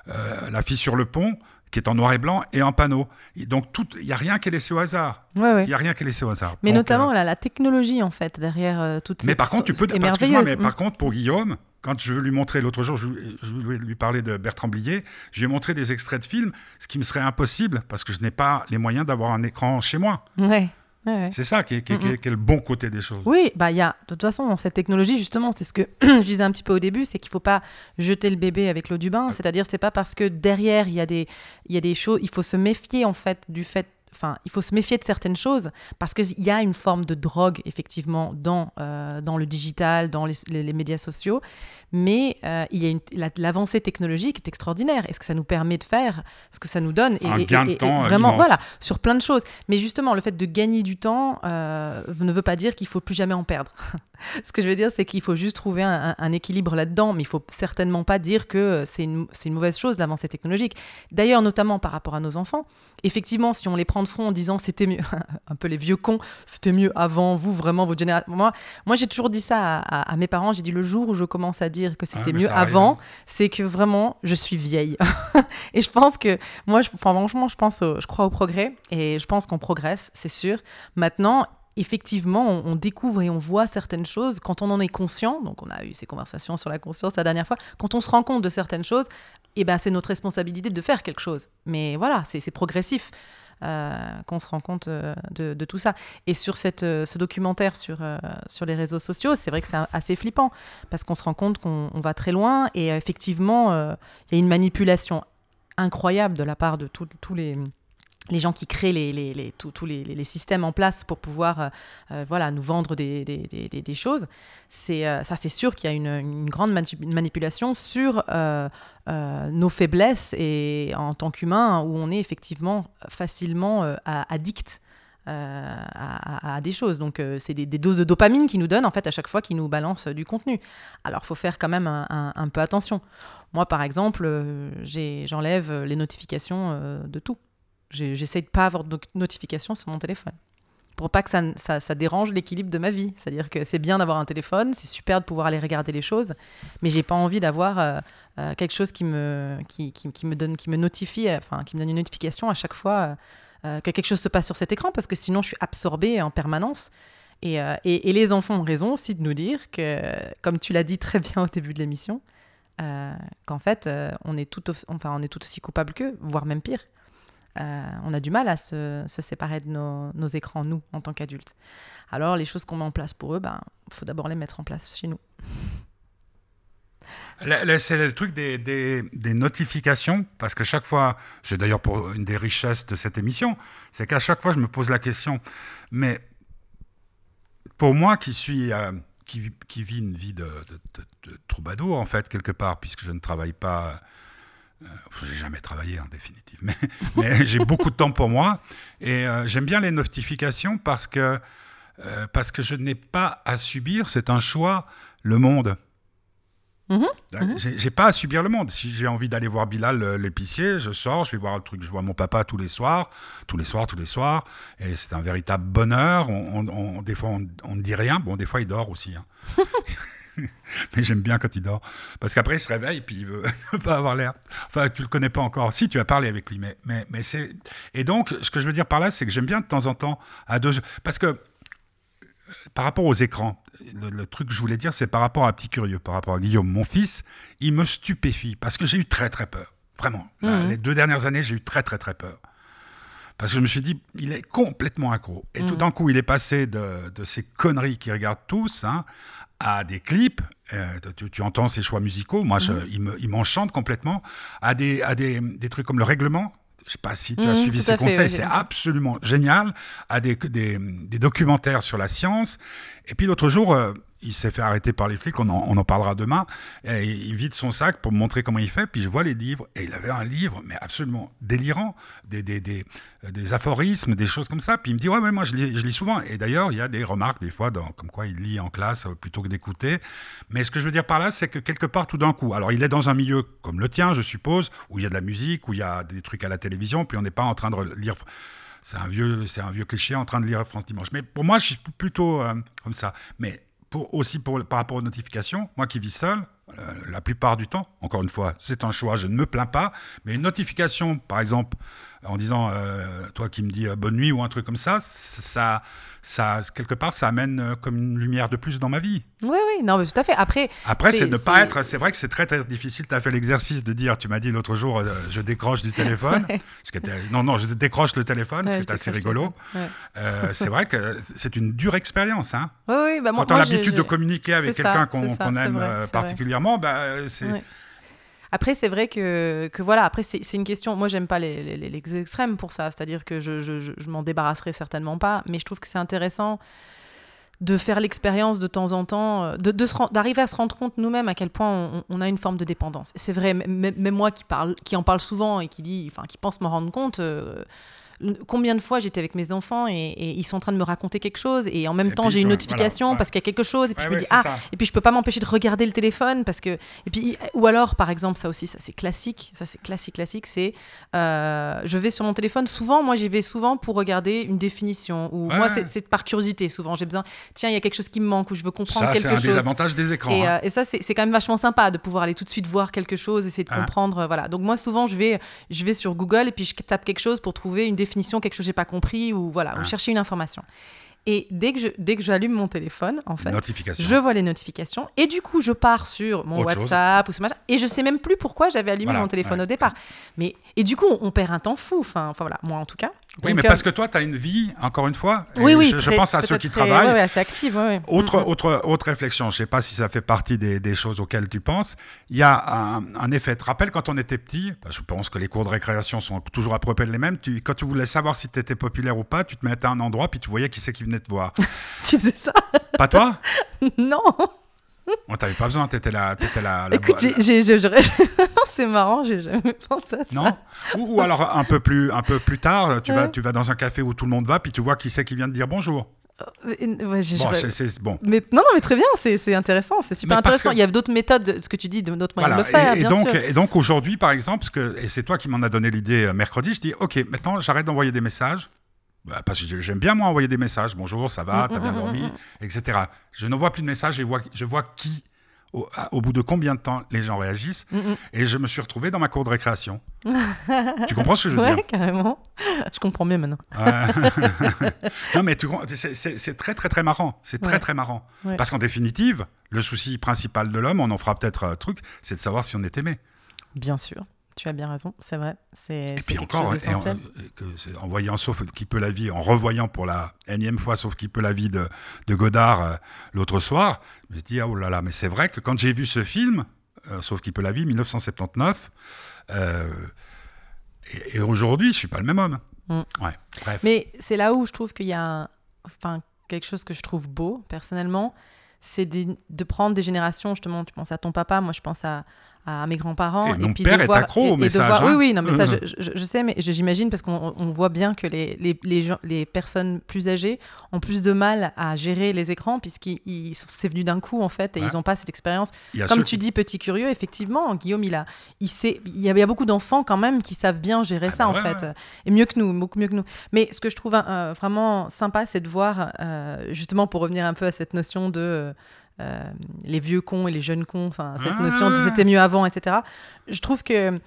euh, La fille sur le pont, qui est en noir et blanc et en panneau. Et donc tout- il n'y a rien qui est laissé au hasard. Ouais. Il n'y a rien qui est laissé au hasard. Mais Donc, notamment euh, la, la technologie en fait derrière euh, toutes ces mais par contre, tu peux. excuse-moi, mais par contre, pour Guillaume, quand je lui montrer l'autre jour, je, je voulais lui parler de Bertrand Blier, je lui ai montré des extraits de films, ce qui me serait impossible parce que je n'ai pas les moyens d'avoir un écran chez moi. Ouais. Ouais, ouais. C'est ça qui est, qui est- qui le bon côté des choses. Oui, bah il y a de toute façon cette technologie justement, c'est ce que [clears throat] je disais un petit peu au début, c'est qu'il faut pas jeter le bébé avec l'eau du bain, c'est-à-dire c'est pas parce que derrière il y a des il y a des choses, il faut se méfier en fait du fait Enfin, il faut se méfier de certaines choses parce qu'il y a une forme de drogue, effectivement, dans, euh, dans le digital, dans les, les- les médias sociaux. Mais euh, il y a une- la- l'avancée technologique est extraordinaire. Et ce que ça nous permet de faire, ce que ça nous donne. Un et, et- gain de et- et temps, Vraiment, immense. voilà, sur plein de choses. Mais justement, le fait de gagner du temps euh, ne veut pas dire qu'il faut plus jamais en perdre. [laughs] Ce que je veux dire, c'est qu'il faut juste trouver un, un- un équilibre là-dedans, mais il faut certainement pas dire que c'est une, c'est une mauvaise chose l'avancée technologique. D'ailleurs, notamment par rapport à nos enfants, effectivement, si on les prend de front en disant c'était mieux, [laughs] un peu les vieux cons, c'était mieux avant, vous vraiment, votre génération. Moi, moi j'ai toujours dit ça à, à- à mes parents. J'ai dit le jour où je commence à dire que c'était Ah, mieux avant, hein. c'est que vraiment je suis vieille. [laughs] et je pense que moi, je, enfin, franchement, je pense, au- je crois au progrès et je pense qu'on progresse, c'est sûr. Maintenant, effectivement, on, découvre et on voit certaines choses quand on en est conscient. Donc, on a eu ces conversations sur la conscience la dernière fois. Quand on se rend compte de certaines choses, eh ben, c'est notre responsabilité de faire quelque chose. Mais voilà, c'est progressif. Euh, qu'on se rend compte euh, de, tout ça. Et sur cette, euh, ce documentaire sur, sur les réseaux sociaux, c'est vrai que c'est assez flippant parce qu'on se rend compte qu'on on va très loin et effectivement, il y a une manipulation incroyable de la part de tous les les gens qui créent les, tous les, systèmes en place pour pouvoir euh, euh, voilà, nous vendre des, choses, c'est euh, ça c'est sûr qu'il y a une, grande mani- manipulation sur nos faiblesses et en tant qu'humain où on est effectivement facilement addict à, des choses. Donc c'est des, doses de dopamine qui nous donnent en fait à chaque fois qu'ils nous balancent du contenu. Alors faut faire quand même un, peu attention. Moi par exemple, j'enlève les notifications de tout. J'essaye de pas avoir de notifications sur mon téléphone. Pour pas que ça, ça, dérange l'équilibre de ma vie. C'est-à-dire que c'est bien d'avoir un téléphone, c'est super de pouvoir aller regarder les choses, mais j'ai pas envie d'avoir euh, euh, quelque chose qui me, qui, qui, me donne, qui me notifie, euh, enfin, qui me donne une notification à chaque fois que quelque chose se passe sur cet écran, parce que sinon je suis absorbée en permanence. Et, et, les enfants ont raison aussi de nous dire que, comme tu l'as dit très bien au début de l'émission, qu'en fait, on, est tout, enfin, on est tout aussi coupable qu'eux, voire même pire. Euh, on a du mal à se, séparer de nos, écrans, nous, en tant qu'adultes. Alors, les choses qu'on met en place pour eux, il ben, faut d'abord les mettre en place chez nous. C'est le truc des, notifications, parce que chaque fois, c'est d'ailleurs pour une des richesses de cette émission, c'est qu'à chaque fois, je me pose la question, mais pour moi qui suis, euh, qui, vis- une vie de troubadour, en fait, quelque part, puisque je ne travaille pas, euh, j'ai jamais travaillé en définitive, [laughs] mais, mais j'ai beaucoup de temps pour moi, et euh, j'aime bien les notifications parce que, euh, parce que je n'ai pas à subir, c'est un choix, le monde. Mhm, J'ai j'ai pas à subir le monde. Si j'ai envie d'aller voir Bilal, l'épicier, je sors, je vais voir le truc, je vois mon papa tous les soirs, tous les soirs, tous les soirs, et c'est un véritable bonheur. On, on- on- des fois, on, on ne dit rien. Bon, des fois, il dort aussi. hein. [laughs] [laughs] Mais j'aime bien quand il dort. Parce qu'après, il se réveille, puis [laughs] il veut, pas avoir l'air. Enfin, tu le connais pas encore. Si, tu as parlé avec lui, mais, mais, mais c'est. Et donc, ce que je veux dire par là, c'est que j'aime bien de temps en temps, à deux. Parce que euh, par rapport aux écrans, le, le truc que je voulais dire, c'est par rapport à petit curieux, par rapport à Guillaume, mon fils, il me stupéfie parce que j'ai eu très très peur. Vraiment. Là, Mhm. les deux dernières années, j'ai eu très très très peur. Parce que je me suis dit, il est complètement accro. Et tout Mhm. d'un coup, il est passé de, de ces conneries qu'ils regardent tous hein, à des clips. euh, tu, tu entends ses choix musicaux, moi, je- Mhm. il me- il m'enchante complètement, à des, à des, des trucs comme le règlement. Je sais pas si tu as Mhm, suivi ses conseils, oui, c'est absolument génial. À des, des, des documentaires sur la science. Et puis l'autre jour, euh, il s'est fait arrêter par les flics, on en, on en parlera demain. Il vide son sac pour me montrer comment il fait. Puis je vois les livres. Et il avait un livre, mais absolument délirant. Des, des, des, euh, des aphorismes, des choses comme ça. Puis il me dit Ouais, ouais, moi je lis, souvent. Et d'ailleurs, il y a des remarques, des fois, comme quoi il lit en classe euh, plutôt que d'écouter. Mais ce que je veux dire par là, c'est que quelque part, tout d'un coup, alors il est dans un milieu comme le tien, je suppose, où il y a de la musique, où il y a des trucs à la télévision, puis on n'est pas en train de lire. C'est un vieux, c'est un vieux cliché en train de lire France Dimanche. Mais pour moi, je suis plutôt euh, comme ça. Mais aussi pour, par rapport aux notifications, moi qui vis seul, euh, la plupart du temps, encore une fois, c'est un choix, je ne me plains pas. Mais une notification, par exemple, en disant, euh, toi qui me dis euh, bonne nuit ou un truc comme ça, ça, ça, quelque part, ça amène euh, comme une lumière de plus dans ma vie. Oui, oui, non, mais tout à fait. Après, Après, c'est ne pas être. C'est vrai que c'est très très difficile. Tu as fait l'exercice de dire. Tu m'as dit l'autre jour, euh, je décroche du téléphone. [laughs] Ouais. Non, non, je décroche le téléphone. Ouais, c'est assez rigolo. Euh, c'est vrai que c'est une dure expérience. Hein. oui, oui, bah, moi, Quand on a l'habitude de communiquer avec quelqu'un qu'on aime vrai, particulièrement, bah, c'est. Après, c'est vrai que, que voilà, après, c'est une question. Moi, j'aime pas les, les- les- extrêmes pour ça. C'est-à-dire que je, je, je, m'en débarrasserai certainement pas. Mais je trouve que c'est intéressant de faire l'expérience de temps en temps, euh, de, de d'arriver à se rendre compte nous-mêmes à quel point on, a une forme de dépendance. C'est vrai, même moi qui, parle, qui en parle souvent et qui, dit, enfin, qui pense m'en rendre compte. euh, Combien de fois j'étais avec mes enfants et, et ils sont en train de me raconter quelque chose et en même Et temps j'ai une notification voilà, ouais. parce qu'il y a quelque chose et puis Ouais, je me ouais, dis c'est ah ça. et puis je peux pas m'empêcher de regarder le téléphone parce que et puis ou alors par exemple ça aussi ça c'est classique ça c'est classique classique c'est euh, je vais sur mon téléphone souvent moi j'y vais souvent pour regarder une définition ou moi c'est, c'est par curiosité souvent j'ai besoin tiens il y a quelque chose qui me manque ou je veux comprendre Ça, c'est quelque un chose des avantages des écrans. et, hein. euh, et ça, c'est c'est quand même vachement sympa de pouvoir aller tout de suite voir quelque chose, essayer de Ah. comprendre. Voilà. Donc moi, souvent, je vais, je vais sur Google et puis je tape quelque chose pour trouver une définition, quelque chose que j'ai pas compris ou voilà, ou Ah. chercher une information. Et dès que je, dès que j'allume mon téléphone, en fait, je vois les notifications et du coup, je pars sur mon Autre chose. WhatsApp ou ce machin et je sais même plus pourquoi j'avais allumé Voilà, mon téléphone ouais. au départ. Mais et du coup, on, on perd un temps fou. Enfin, enfin voilà, moi en tout cas. Oui, Donc, mais euh, parce que toi, tu as une vie, encore une fois. oui, oui, Je, pense à ceux qui très- travaillent. ouais, assez active. ouais. Autre, Mm, mm. autre, autre réflexion, je ne sais pas si ça fait partie des, des choses auxquelles tu penses. Il y a un, un effet. Tu te rappelles quand on était petit, bah, je pense que les cours de récréation sont toujours à peu près les mêmes. Tu, quand tu voulais savoir si tu étais populaire ou pas, tu te mettais à un endroit puis tu voyais qui c'est qui venait te voir. [laughs] Tu faisais ça [laughs] pas toi Non. On t'avais pas besoin, tu étais la, t'étais la, la- Écoute, [laughs] c'est marrant, j'ai jamais pensé à ça. Non ou, ou alors un peu plus, un peu plus tard, tu vas, tu vas dans un café où tout le monde va, puis tu vois qui c'est qui vient te dire bonjour. Euh, ouais, j'ai- Bon, c'est, bon. mais non, non, mais très bien, c'est c'est intéressant, c'est super intéressant. que- Il y a d'autres méthodes, de- ce que tu dis, d'autres moyens Voilà. de le faire, et, et bien donc, sûr. et donc aujourd'hui, par exemple, parce que, et c'est toi qui m'en as donné l'idée euh, mercredi, je dis ok, maintenant j'arrête d'envoyer des messages. Bah, parce que j'aime bien moi envoyer des messages. Bonjour, ça va, t'as bien dormi, [laughs] etc. Je n'envoie plus de messages et vois- je vois qui, au, à- au bout de combien de temps les gens réagissent. Mm, mm. Et je me suis retrouvé dans ma cour de récréation. [laughs] tu comprends ce que je veux Ouais, dire? carrément. Je comprends mieux maintenant. Ouais. [laughs] Non, mais tu comprends, c'est- très très très marrant. C'est très Ouais. très marrant. Ouais. Parce qu'en définitive, le souci principal de l'homme, on en fera peut-être un truc, c'est de savoir si on est aimé. Bien sûr, tu as bien raison, c'est vrai. C'est Et puis quelque encore, chose en, euh, que c'est en voyant Sauf qui peut la vie, en revoyant pour la énième fois Sauf qui peut la vie de, de Godard euh, l'autre soir, je me suis dit, ah, oh là là, mais c'est vrai que quand j'ai vu ce film, euh, Sauf qui peut la vie, 1979, euh, et, et aujourd'hui, je suis pas le même homme. Mm. Ouais, bref. Mais c'est là où je trouve qu'il y a un- enfin, quelque chose que je trouve beau, personnellement, c'est des- de prendre des générations, justement, tu penses à ton papa, moi je pense à, à mes grands-parents. Et mon puis père de est voir, accro messages, voir- hein. Oui, oui, non, mais ça, je, Euh. je- je sais, mais j'imagine parce qu'on on voit bien que les, les, les, gens, les personnes plus âgées ont plus de mal à gérer les écrans, puisqu'ils c'est venu d'un coup, en fait, et Ouais. ils n'ont pas cette expérience. Comme tu qui- dis, petit curieux, effectivement, Guillaume, il a, il sait, il y a, il y a beaucoup d'enfants quand même qui savent bien gérer Ah ça, bah en ouais, fait, ouais. et mieux que nous, beaucoup mieux que nous. Mais ce que je trouve euh, vraiment sympa, c'est de voir, euh, justement, pour revenir un peu à cette notion de euh, les vieux cons et les jeunes cons, enfin, cette Ah. notion de c'était mieux avant, etc. Je trouve que euh,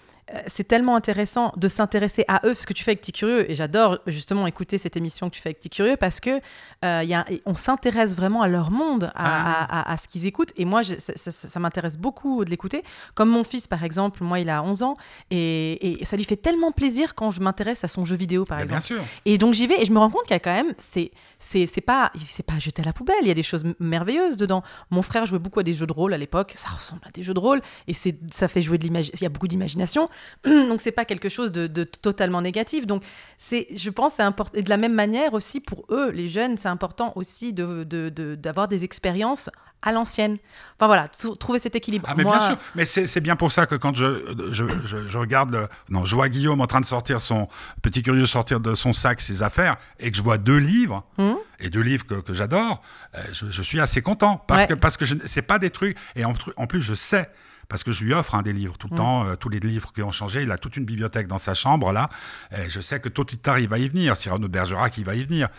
c'est tellement intéressant de s'intéresser à eux, ce que tu fais avec Petit Curieux, et j'adore justement écouter cette émission que tu fais avec Petit Curieux, parce que euh, il y a, on s'intéresse vraiment à leur monde, à, Ah. à- à- à ce qu'ils écoutent, et moi, je- ça, ça- ça m'intéresse beaucoup de l'écouter. Comme mon fils, par exemple, moi, il a 11 ans, et, et ça lui fait tellement plaisir quand je m'intéresse à son jeu vidéo, par Mais exemple. Bien sûr. Et donc j'y vais et je me rends compte qu'il y a quand même, c'est c'est c'est pas pas jeté à la poubelle. Il y a des choses merveilleuses dedans. Mon frère jouait beaucoup à des jeux de rôle à l'époque. Ça ressemble à des jeux de rôle et ça fait jouer de l'imagination. Il y a beaucoup d'imagination, [clears throat] donc c'est pas quelque chose de, de totalement négatif. Donc c'est, je pense, c'est important. Et de la même manière aussi pour eux, les jeunes, c'est important aussi de, de- de- d'avoir des expériences à l'ancienne. Enfin voilà, trou- trouver cet équilibre. Ah, mais Moi, bien sûr, mais c'est bien pour ça que quand je, je, je, je regarde, le, non, je vois Guillaume en train de sortir son petit curieux sortir de son sac ses affaires et que je vois deux livres Mhm. et deux livres que, que j'adore, euh, je, suis assez content parce Ouais. que parce que c'est pas des trucs et en plus je sais. Parce que je lui offre hein, des livres tout le Mhm. temps, euh, tous les livres qui ont changé. Il a toute une bibliothèque dans sa chambre là. Et je sais que tôt ou tard il va y venir. Cyrano Bergerac, il va y venir.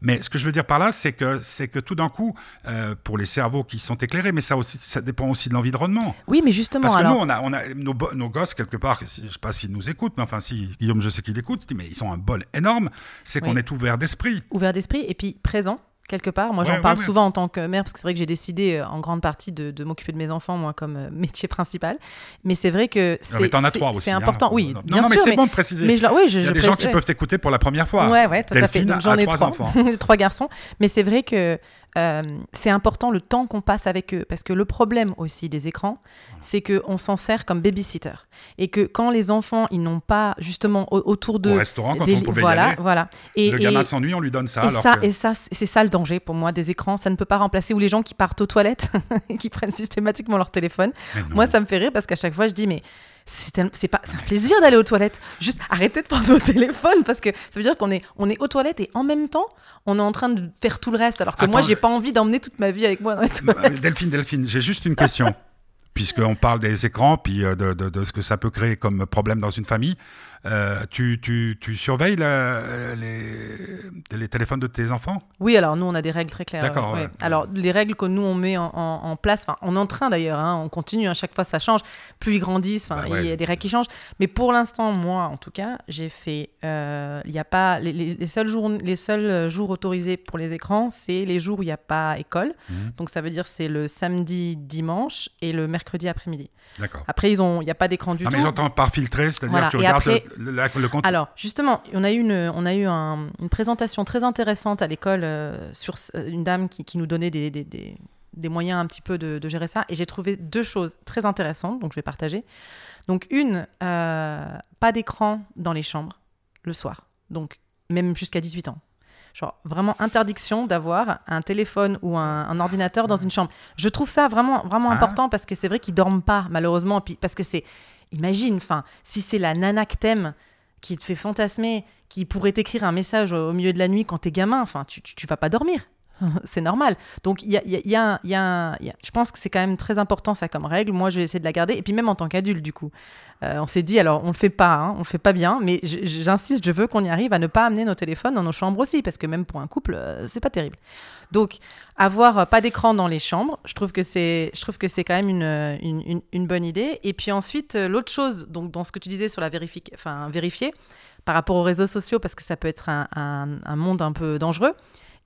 Mais ce que je veux dire par là, c'est que c'est que tout d'un coup, euh, pour les cerveaux qui sont éclairés, mais ça aussi, ça dépend aussi de l'environnement. Oui, mais justement, Parce que alors. nous, on a, on a nos, gosses, quelque part, je sais pas s'ils nous écoutent, mais enfin, si Guillaume, je sais qu'il écoute, mais ils ont un bol énorme, c'est qu'on Oui. est ouvert d'esprit. ouvert d'esprit et puis présent quelque part. Moi, Ouais, j'en parle ouais. souvent en tant que mère parce que c'est vrai que j'ai décidé euh, en grande partie de, de m'occuper de mes enfants, moi, comme euh, [laughs] métier principal. Mais c'est vrai que c'est c'est- c'est hein. important. Oui, non, bien non, mais sûr. c'est mais, bon de préciser. mais je, oui, je, Il y a je des gens qui peuvent t'écouter pour la première fois. Ouais, ouais, tout à fait. J'en ai trois, enfants. [laughs] trois garçons. Mais c'est vrai que euh, c'est important le temps qu'on passe avec eux, parce que le problème aussi des écrans, c'est que on s'en sert comme babysitter, et que quand les enfants ils n'ont pas justement au- autour Au d'eux restaurant, quand des- on pouvait y voilà, aller, voilà. Et, le et- gamin s'ennuie, on lui donne ça. et alors ça, que- et ça, c'est ça le danger pour moi des écrans. Ça ne peut pas remplacer ou les gens qui partent aux toilettes et [laughs] qui prennent systématiquement leur téléphone. Moi, ça me fait rire parce qu'à chaque fois, je dis mais c'est pas un plaisir d'aller aux toilettes. Juste arrêtez de prendre [laughs] votre téléphone parce que ça veut dire qu'on est on est aux toilettes et en même temps on est en train de faire tout le reste. Alors que moi, j'ai je- pas envie d'emmener toute ma vie avec moi dans les Euh, toilettes. Delphine, Delphine, j'ai juste une question. [laughs] Puisqu'on parle des écrans, puis euh, de, de- de ce que ça peut créer comme problème dans une famille, euh, tu, tu- tu surveilles la- les, les téléphones de tes enfants? Oui, alors nous, on a des règles très claires. D'accord, ouais. ouais. Alors, les règles que nous, on met en, en- en place, enfin, on est en train d'ailleurs, hein, on continue, à chaque fois, ça change. Plus ils grandissent, Bah il ouais. y a des règles qui changent. Mais pour l'instant, moi, en tout cas, j'ai fait. euh, Il y a pas. Les, les- les seuls jours, les seuls euh, jours autorisés pour les écrans, c'est les jours où il n'y a pas école. Mhm. Donc, ça veut dire c'est le samedi, dimanche et le mercredi après-midi. D'accord. Après, ils ont, il n'y a pas d'écran du Ah, tout. mais j'entends par filtré, c'est-à-dire Voilà. que tu Et regardes après- le, le. Alors, justement, on a eu une, on a eu un- une présentation très intéressante à l'école euh, sur s- une dame qui, qui nous donnait des, des- des- des moyens un petit peu de, de gérer ça. Et j'ai trouvé deux choses très intéressantes, donc je vais partager. Donc, une, euh, pas d'écran dans les chambres le soir. Donc, même jusqu'à 18 ans. Genre, vraiment interdiction d'avoir un téléphone ou un, un ordinateur dans une chambre. Je trouve ça vraiment, vraiment Ah. important parce que c'est vrai qu'ils dorment pas, malheureusement. Puis, parce que c'est. Imagine, enfin, si c'est la nana que qui te fait fantasmer, qui pourrait t'écrire un message au au milieu de la nuit quand t'es gamin, enfin, tu, tu, tu vas pas dormir. [laughs] c'est normal. Donc, y a, y a- y a y a je pense que c'est quand même très important, ça, comme règle. Moi, je vais essayer de la garder. Et puis, même en tant qu'adulte, du coup. Euh, on s'est dit, alors, on le fait pas, hein, on le fait pas bien, mais j'insiste, je veux qu'on y arrive à ne pas amener nos téléphones dans nos chambres aussi, parce que même pour un couple, euh, c'est pas terrible. Donc, avoir euh, pas d'écran dans les chambres, je trouve que c'est, je trouve que c'est quand même une, une, bonne idée. Et puis ensuite, euh, l'autre chose, donc dans ce que tu disais sur la vérifi- enfin, vérifier, par rapport aux réseaux sociaux, parce que ça peut être un monde un peu dangereux,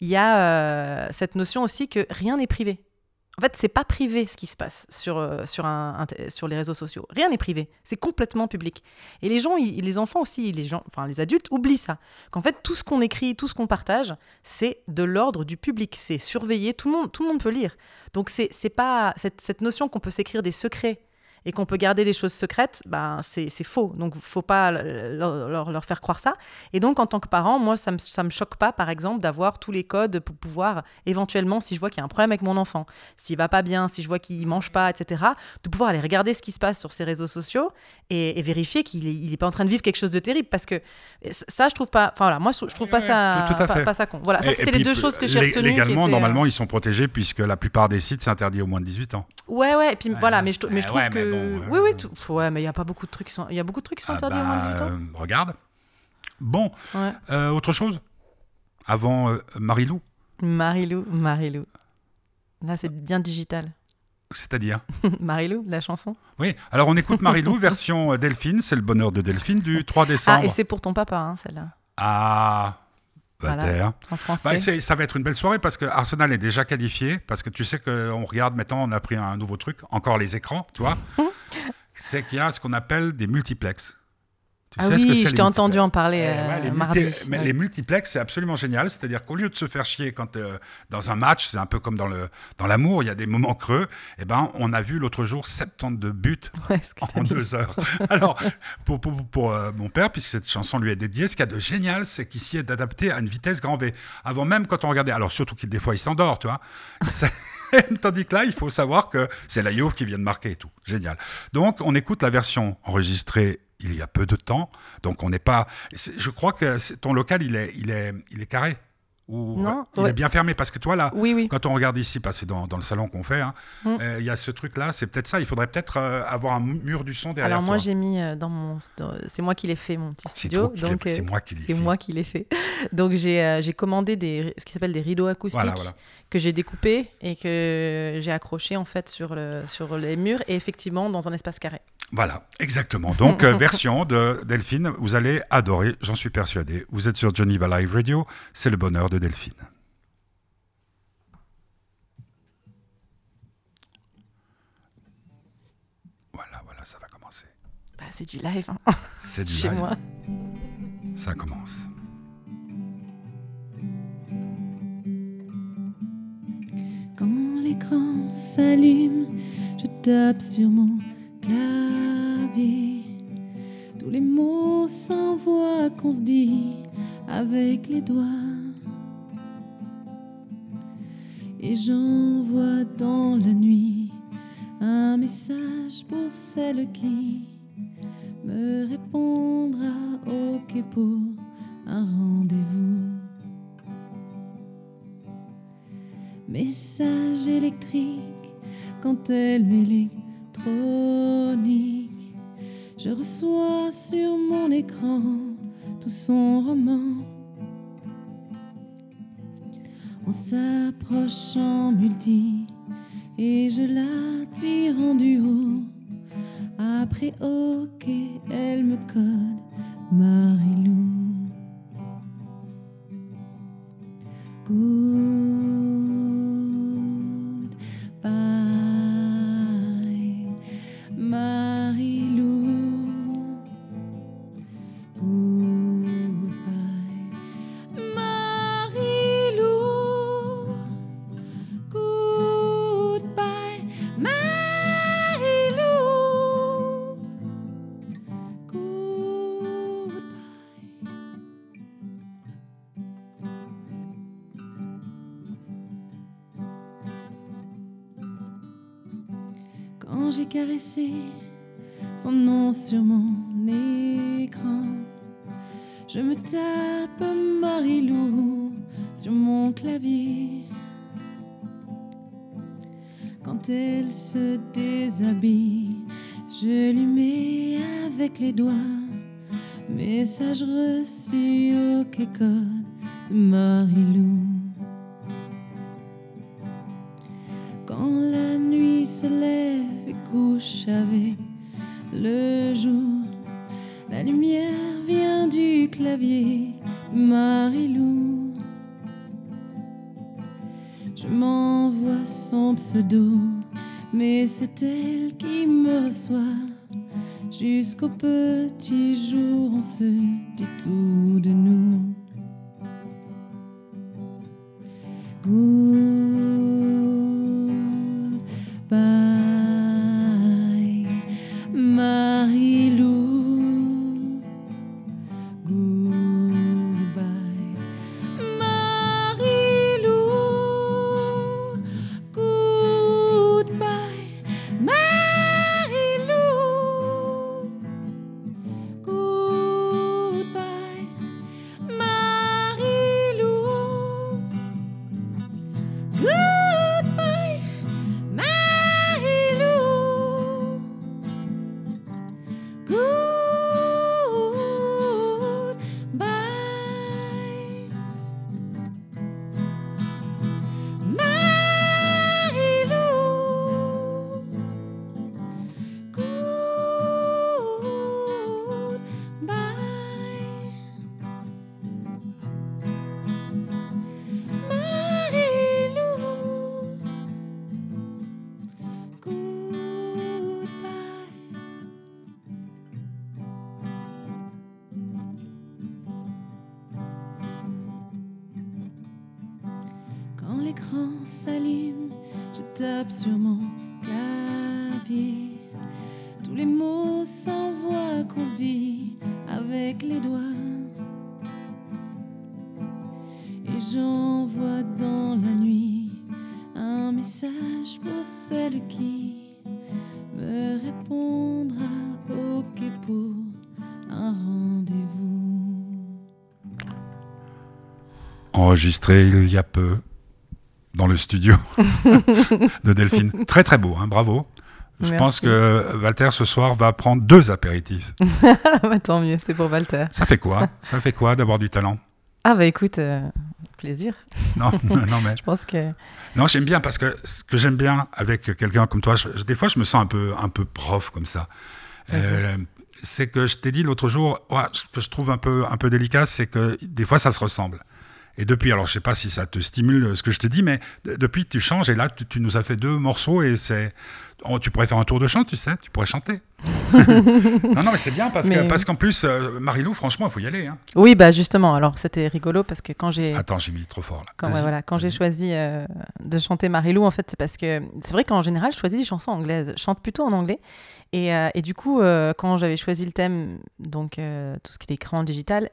il y a euh, cette notion aussi que rien n'est privé. En fait, c'est pas privé ce qui se passe sur, euh, sur, les réseaux sociaux. Rien n'est privé. C'est complètement public. Et les gens, les enfants aussi, les gens, enfin les adultes oublient ça. Qu'en fait, tout ce qu'on écrit, tout ce qu'on partage, c'est de l'ordre du public. C'est surveillé. Tout le monde, tout le monde peut lire. Donc c'est pas cette, cette notion qu'on peut s'écrire des secrets et qu'on peut garder des choses secrètes, ben c'est faux. Donc faut pas leur, leur- faire croire ça. Et donc en tant que parent, moi ça me ça me choque pas par exemple d'avoir tous les codes pour pouvoir éventuellement si je vois qu'il y a un problème avec mon enfant, s'il va pas bien, si je vois qu'il mange pas, etc. De pouvoir aller regarder ce qui se passe sur ses réseaux sociaux et, et vérifier qu'il est, il est pas en train de vivre quelque chose de terrible parce que ça je trouve pas. Enfin voilà, moi je trouve pas Ouais, ça tout à pas, fait. pas ça con. Voilà, ça c'était les deux choses que j'ai retenues. Légalement, étaient, euh, normalement, ils sont protégés puisque la plupart des sites s'interdisent aux moins de 18 ans. Ouais, ouais, et puis Ouais, voilà, mais je, mais je Ouais, trouve ouais, mais que. bon, euh, oui, oui, tout- ouais, mais il y a pas beaucoup de trucs qui sont, il y a beaucoup de trucs qui sont Ah interdits aux moins de 18 bah, ans. euh, regarde. Bon, Ouais. euh, autre chose? Avant euh, Marilou, Marilou, Marilou. Là, c'est bien digital. C'est-à-dire [laughs] Marilou, la chanson. Oui, alors on écoute Marilou, [laughs] version euh, Delphine, c'est le bonheur de Delphine du 3 décembre. Ah, et c'est pour ton papa, hein, celle-là, Ah, Voilà. Bataire. en français. Bah, ça va être une belle soirée parce que Arsenal est déjà qualifié. Parce que tu sais qu'on regarde maintenant, on a pris un nouveau truc, encore les écrans, tu vois. c'est qu'il y a ce qu'on appelle des multiplex. Tu Ah sais ce que oui, je t'ai entendu en parler Eh euh, ouais, les, mardi. multi- Ouais. les multiplex, c'est absolument génial. C'est-à-dire qu'au lieu de se faire chier quand euh, dans un match, c'est un peu comme dans le dans l'amour, il y a des moments creux. Eh ben, on a vu l'autre jour 72 buts [laughs] Ouais, en dit. deux heures. [laughs] Alors, pour, pour, pour, euh, mon père, puisque cette chanson lui est dédiée, ce qu'il y a de génial, c'est qu'ici est adapté à une vitesse grand V. Avant même, quand on regardait, alors surtout qu'il des fois il s'endort, tu vois. [laughs] Tandis que là, il faut savoir que c'est la Juve qui vient de marquer et tout. Génial. Donc, on écoute la version enregistrée il y a peu de temps. Donc, on n'est pas. Je crois que c'est- ton local, il est, il est, il est carré. Ou Non, il ouais. est bien fermé parce que toi là, Oui, oui. quand on regarde ici, parce que c'est dans, dans le salon qu'on fait, hein, Mm. euh, il y a ce truc-là, c'est peut-être ça. Il faudrait peut-être euh, avoir un mur du son derrière Alors moi j'ai mis euh, dans mon c'est moi qui l'ai fait mon petit studio donc c'est euh, moi qui l'ai fait. [laughs] Donc j'ai euh, j'ai commandé des ce qui s'appelle des rideaux acoustiques Voilà, voilà. Que j'ai découpés et que j'ai accrochés en fait sur le sur les murs et effectivement dans un espace carré. Voilà, exactement. Donc, euh, [laughs] version de Delphine, vous allez adorer, j'en suis persuadé. Vous êtes sur Geneva Live Radio, c'est le bonheur de Delphine. Voilà, voilà, ça va commencer. Bah, c'est du live hein, C'est du [laughs] chez live. moi. Ça commence. L'écran s'allume, je tape sur mon clavier. Tous les mots s'envoient qu'on se dit avec les doigts. Et j'envoie dans la nuit un message pour celle qui me répondra OK pour un rendez-vous. Message électrique quand elle m'électronique. Je reçois sur mon écran tout son roman. En multi et je la tire en duo. Après OK, elle me code Marilou. Enregistré il y a peu dans le studio [laughs] de Delphine. Très très beau, hein, bravo. Je Merci. pense que Walter ce soir va prendre deux apéritifs. [laughs] Bah, tant mieux, c'est pour Walter. Ça fait quoi? Ça fait quoi d'avoir du talent? Ah bah écoute, euh, plaisir. [laughs] Non, non mais Je pense que non, j'aime bien parce que ce que j'aime bien avec quelqu'un comme toi, je- des fois je me sens un peu un peu prof comme ça. Euh, c'est que je t'ai dit l'autre jour, ouais, ce que je trouve un peu un peu délicat, c'est que des fois ça se ressemble. Et depuis, alors je sais pas si ça te stimule ce que je te dis, mais de- depuis tu changes et là tu, tu nous as fait deux morceaux et c'est, oh, tu pourrais faire un tour de chant, tu sais, tu pourrais chanter. [laughs] non non mais c'est bien parce que parce qu'en plus euh, Marilou, franchement, il faut y aller. Hein. oui, bah justement. Alors c'était rigolo parce que quand j'ai Attends, j'ai mis trop fort là. quand, ouais, voilà, quand j'ai choisi euh, de chanter Marilou, en fait, c'est parce que c'est vrai qu'en général, je choisis des chansons anglaises. Je chante plutôt en anglais. Et, euh, et du coup, euh, quand j'avais choisi le thème, donc euh, tout ce qui est écran digital,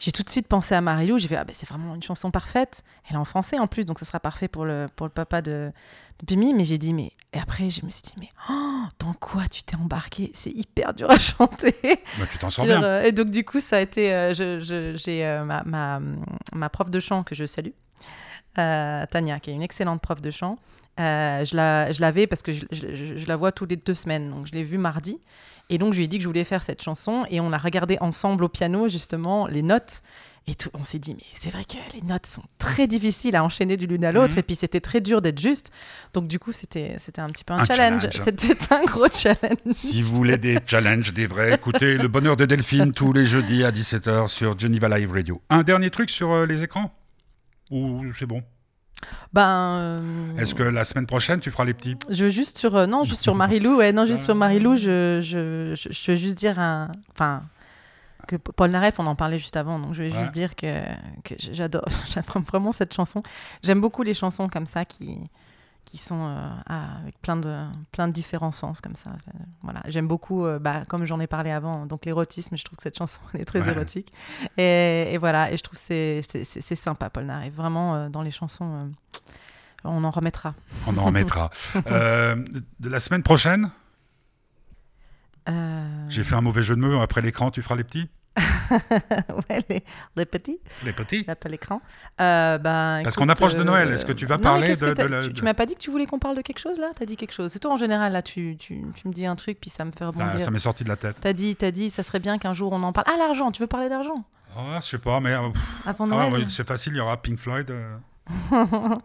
j'ai tout de suite pensé à Marilou. J'ai fait, ah ben c'est vraiment une chanson parfaite. Elle est en français en plus, donc ça sera parfait pour le, pour le papa de, de Pimi. Mais j'ai dit, mais. Et après, je me suis dit, mais oh, dans quoi tu t'es embarqué? C'est hyper dur à [laughs] chanter. Bah, tu t'en sors Genre, bien. euh, et donc, du coup, ça a été. euh, je- J'ai euh, ma, ma, ma prof de chant que je salue, Tania, qui est une excellente prof de chant. Euh, je la- je l'avais parce que je, je- je- je la vois tous les deux semaines. Donc, je l'ai vue mardi. Et donc, je lui ai dit que je voulais faire cette chanson. Et on a regardé ensemble au piano, justement, les notes. Et tout, on s'est dit, mais c'est vrai que les notes sont très difficiles à enchaîner de l'une à l'autre. Mhm. Et puis, c'était très dur d'être juste. Donc, du coup, c'était c'était un petit peu un, Un challenge. challenge. C'était un gros [laughs] challenge. Si vous voulez des challenges, des vrais, écoutez Le Bonheur de Delphine tous les jeudis à 17h sur Geneva Live Radio. Un dernier truc sur euh, les écrans? Ou c'est bon? Ben. euh, Est-ce que la semaine prochaine, tu feras les petits Je veux juste sur euh, non juste sur Marilou ouais non juste sur Marilou je je, je je veux juste dire un enfin que Paul Naref on en parlait juste avant donc je vais Ouais. juste dire que que j'adore [laughs] vraiment cette chanson j'aime beaucoup les chansons comme ça qui qui sont euh, ah, avec plein de plein de différents sens comme ça. Enfin, voilà. J'aime beaucoup euh, bah, comme j'en ai parlé avant donc l'érotisme je trouve que cette chanson elle est très Ouais. érotique. Et, et voilà et je trouve que c'est c'est sympa Paul Naref vraiment euh, dans les chansons euh, on en remettra. On en remettra. [laughs] Euh, de- de la semaine prochaine, Euh, j'ai fait un mauvais jeu de mots. Après l'écran, tu feras les petits? [laughs] ouais, les, les petits, Les petits pas l'écran. Euh, ben, Parce qu'on approche de euh, Noël. Est-ce que tu vas non, parler de- de la- Tu, tu m'as pas dit que tu voulais qu'on parle de quelque chose là? T'as dit quelque chose. C'est toi en général là, tu, tu, tu me dis un truc puis ça me fait Ah, rebondir. Ça m'est sorti de la tête. T'as dit, t'as dit, ça serait bien qu'un jour on en parle. Ah l'argent, tu veux parler d'argent? Oh, je sais pas, mais euh, pff, avant ah, Noël ouais, c'est facile. Il y aura Pink Floyd. euh, [laughs]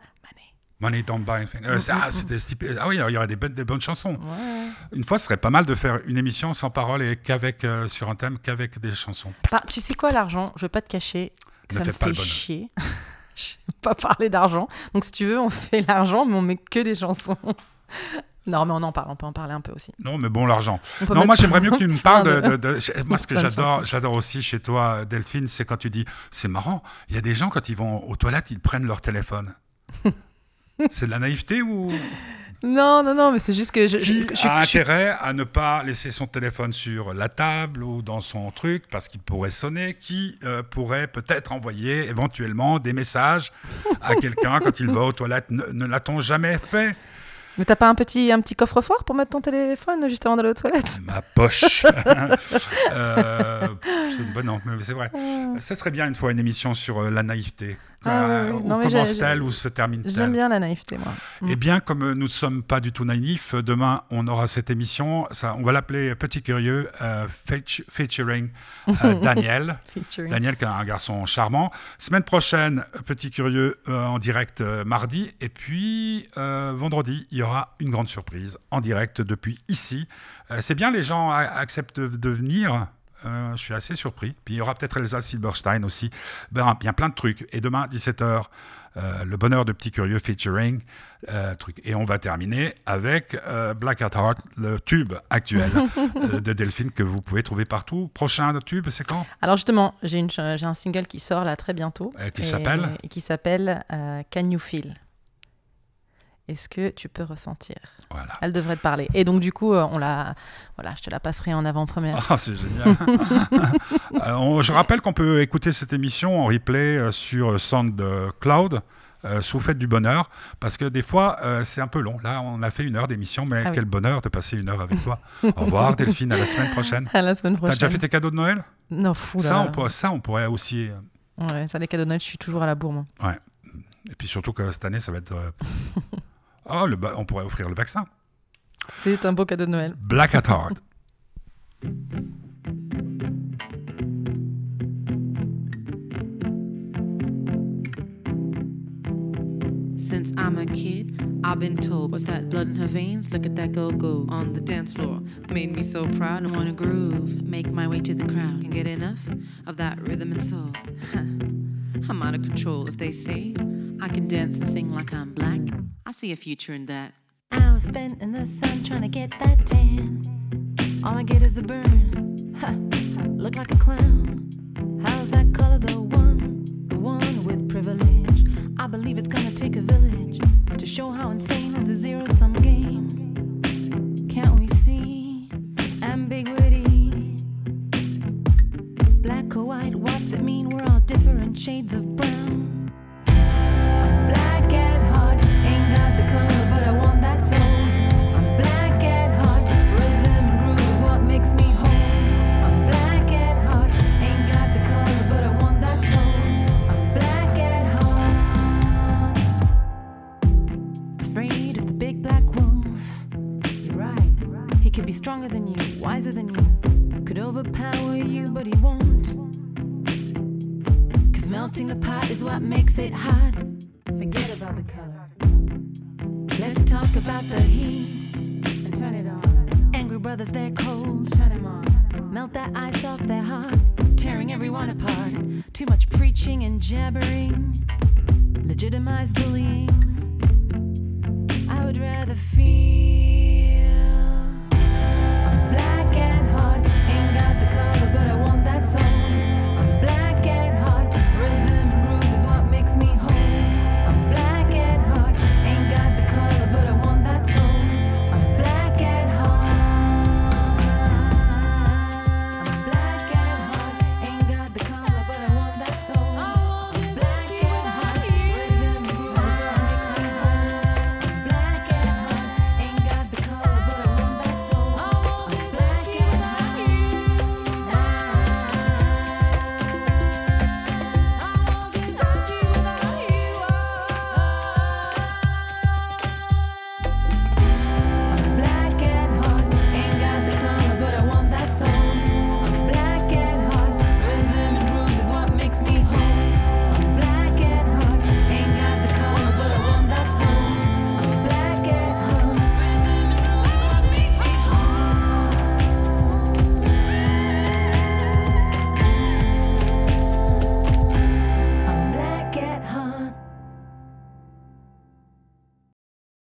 Money. Don't Buy Anything. Euh, ah. [laughs] Ah oui, il y aurait des, bonnes- des bonnes chansons. Ouais. Une fois, ce serait pas mal de faire une émission sans parole et qu'avec euh, sur un thème qu'avec des chansons. Bah, tu sais quoi l'argent Je vais pas te cacher que Ne ça me fais pas fait le chier. [laughs] Je vais pas parler d'argent. Donc si tu veux, on fait l'argent, mais on met que des chansons. [laughs] non, mais on en parle. On peut en parler un peu aussi. Non, mais bon, l'argent. Non, moi j'aimerais mieux que tu me parles de, plein de- de- Moi, ce que j'adore aussi chez toi, Delphine, c'est quand tu dis, c'est marrant. Il y a des gens quand ils vont aux toilettes, ils prennent leur téléphone. C'est de la naïveté ou Non, non, non, mais c'est juste que je, qui je- je- a je intérêt à ne pas laisser son téléphone sur la table ou dans son truc parce qu'il pourrait sonner Qui euh, pourrait peut-être envoyer éventuellement des messages à quelqu'un quand il va aux toilettes Ne, ne l'a-t-on jamais fait? Mais t'as pas un petit, un petit coffre-fort pour mettre ton téléphone juste avant d'aller aux toilettes? Ma poche. [laughs] Euh, c'est une bonne, non, mais c'est vrai. Ça serait bien une fois une émission sur euh, la naïveté. Ah, oui, oui. Où Non, se termine-t-elle J'aime bien la naïveté, moi. Eh bien, comme nous ne sommes pas du tout naïfs, demain on aura cette émission. Ça, on va l'appeler Petit Curieux, euh, featu- featuring euh, [laughs] Daniel. Featuring. Daniel, qui est un garçon charmant. Semaine prochaine, Petit Curieux euh, en direct mardi. Et puis, vendredi, il y aura une grande surprise en direct depuis ici. C'est bien, les gens acceptent de, de venir? Euh, je suis assez surpris. Puis il y aura peut-être Elsa Silberstein aussi. Ben, bien plein de trucs. Et demain, 17h, Le Bonheur de Petit Curieux featuring. euh, truc. Et on va terminer avec euh, Black at Heart, le tube actuel [laughs] euh, de Delphine que vous pouvez trouver partout. Prochain tube, c'est quand? Alors justement, j'ai un single qui sort là très bientôt. Euh, qui s'appelle? Qui s'appelle euh, Can You Feel? Est-ce que tu peux ressentir? Voilà. Elle devrait te parler. Et donc, du coup, euh, on la, voilà, je te la passerai en avant-première. Ah, c'est génial. [laughs] Euh, je rappelle qu'on peut écouter cette émission en replay euh, sur SoundCloud. Euh, sous Fête du Bonheur, parce que des fois euh, c'est un peu long. Là, on a fait une heure d'émission, mais Ah oui. quel bonheur de passer une heure avec toi. Au revoir, [laughs] Delphine, à la semaine prochaine. À la semaine T'as prochaine. déjà fait tes cadeaux de Noël? Non, fou là. ça, on pourrait, ça, on pourrait aussi. Ouais, ça, les cadeaux de Noël, je suis toujours à la bourre, moi. Et puis surtout que cette année, ça va être. [laughs] Oh, le on pourrait offrir le vaccin. C'est un beau cadeau de Noël. Black at Heart. [laughs] Since I'm a kid, I've been told, what's that blood in her veins? Look at that girl go on the dance floor. Made me so proud and wanna groove. Make my way to the crowd. Can get enough of that rhythm and soul. [laughs] I'm out of control if they say I can dance and sing like I'm black. I see a future in that. Hours spent in the sun trying to get that tan. All I get is a burn. Ha, look like a clown. How's that color the one? The one with privilege. I believe it's gonna take a village to show how insane is a zero sum game. Can't we see ambiguity? Black or white, what's it mean? We're all different shades of brown.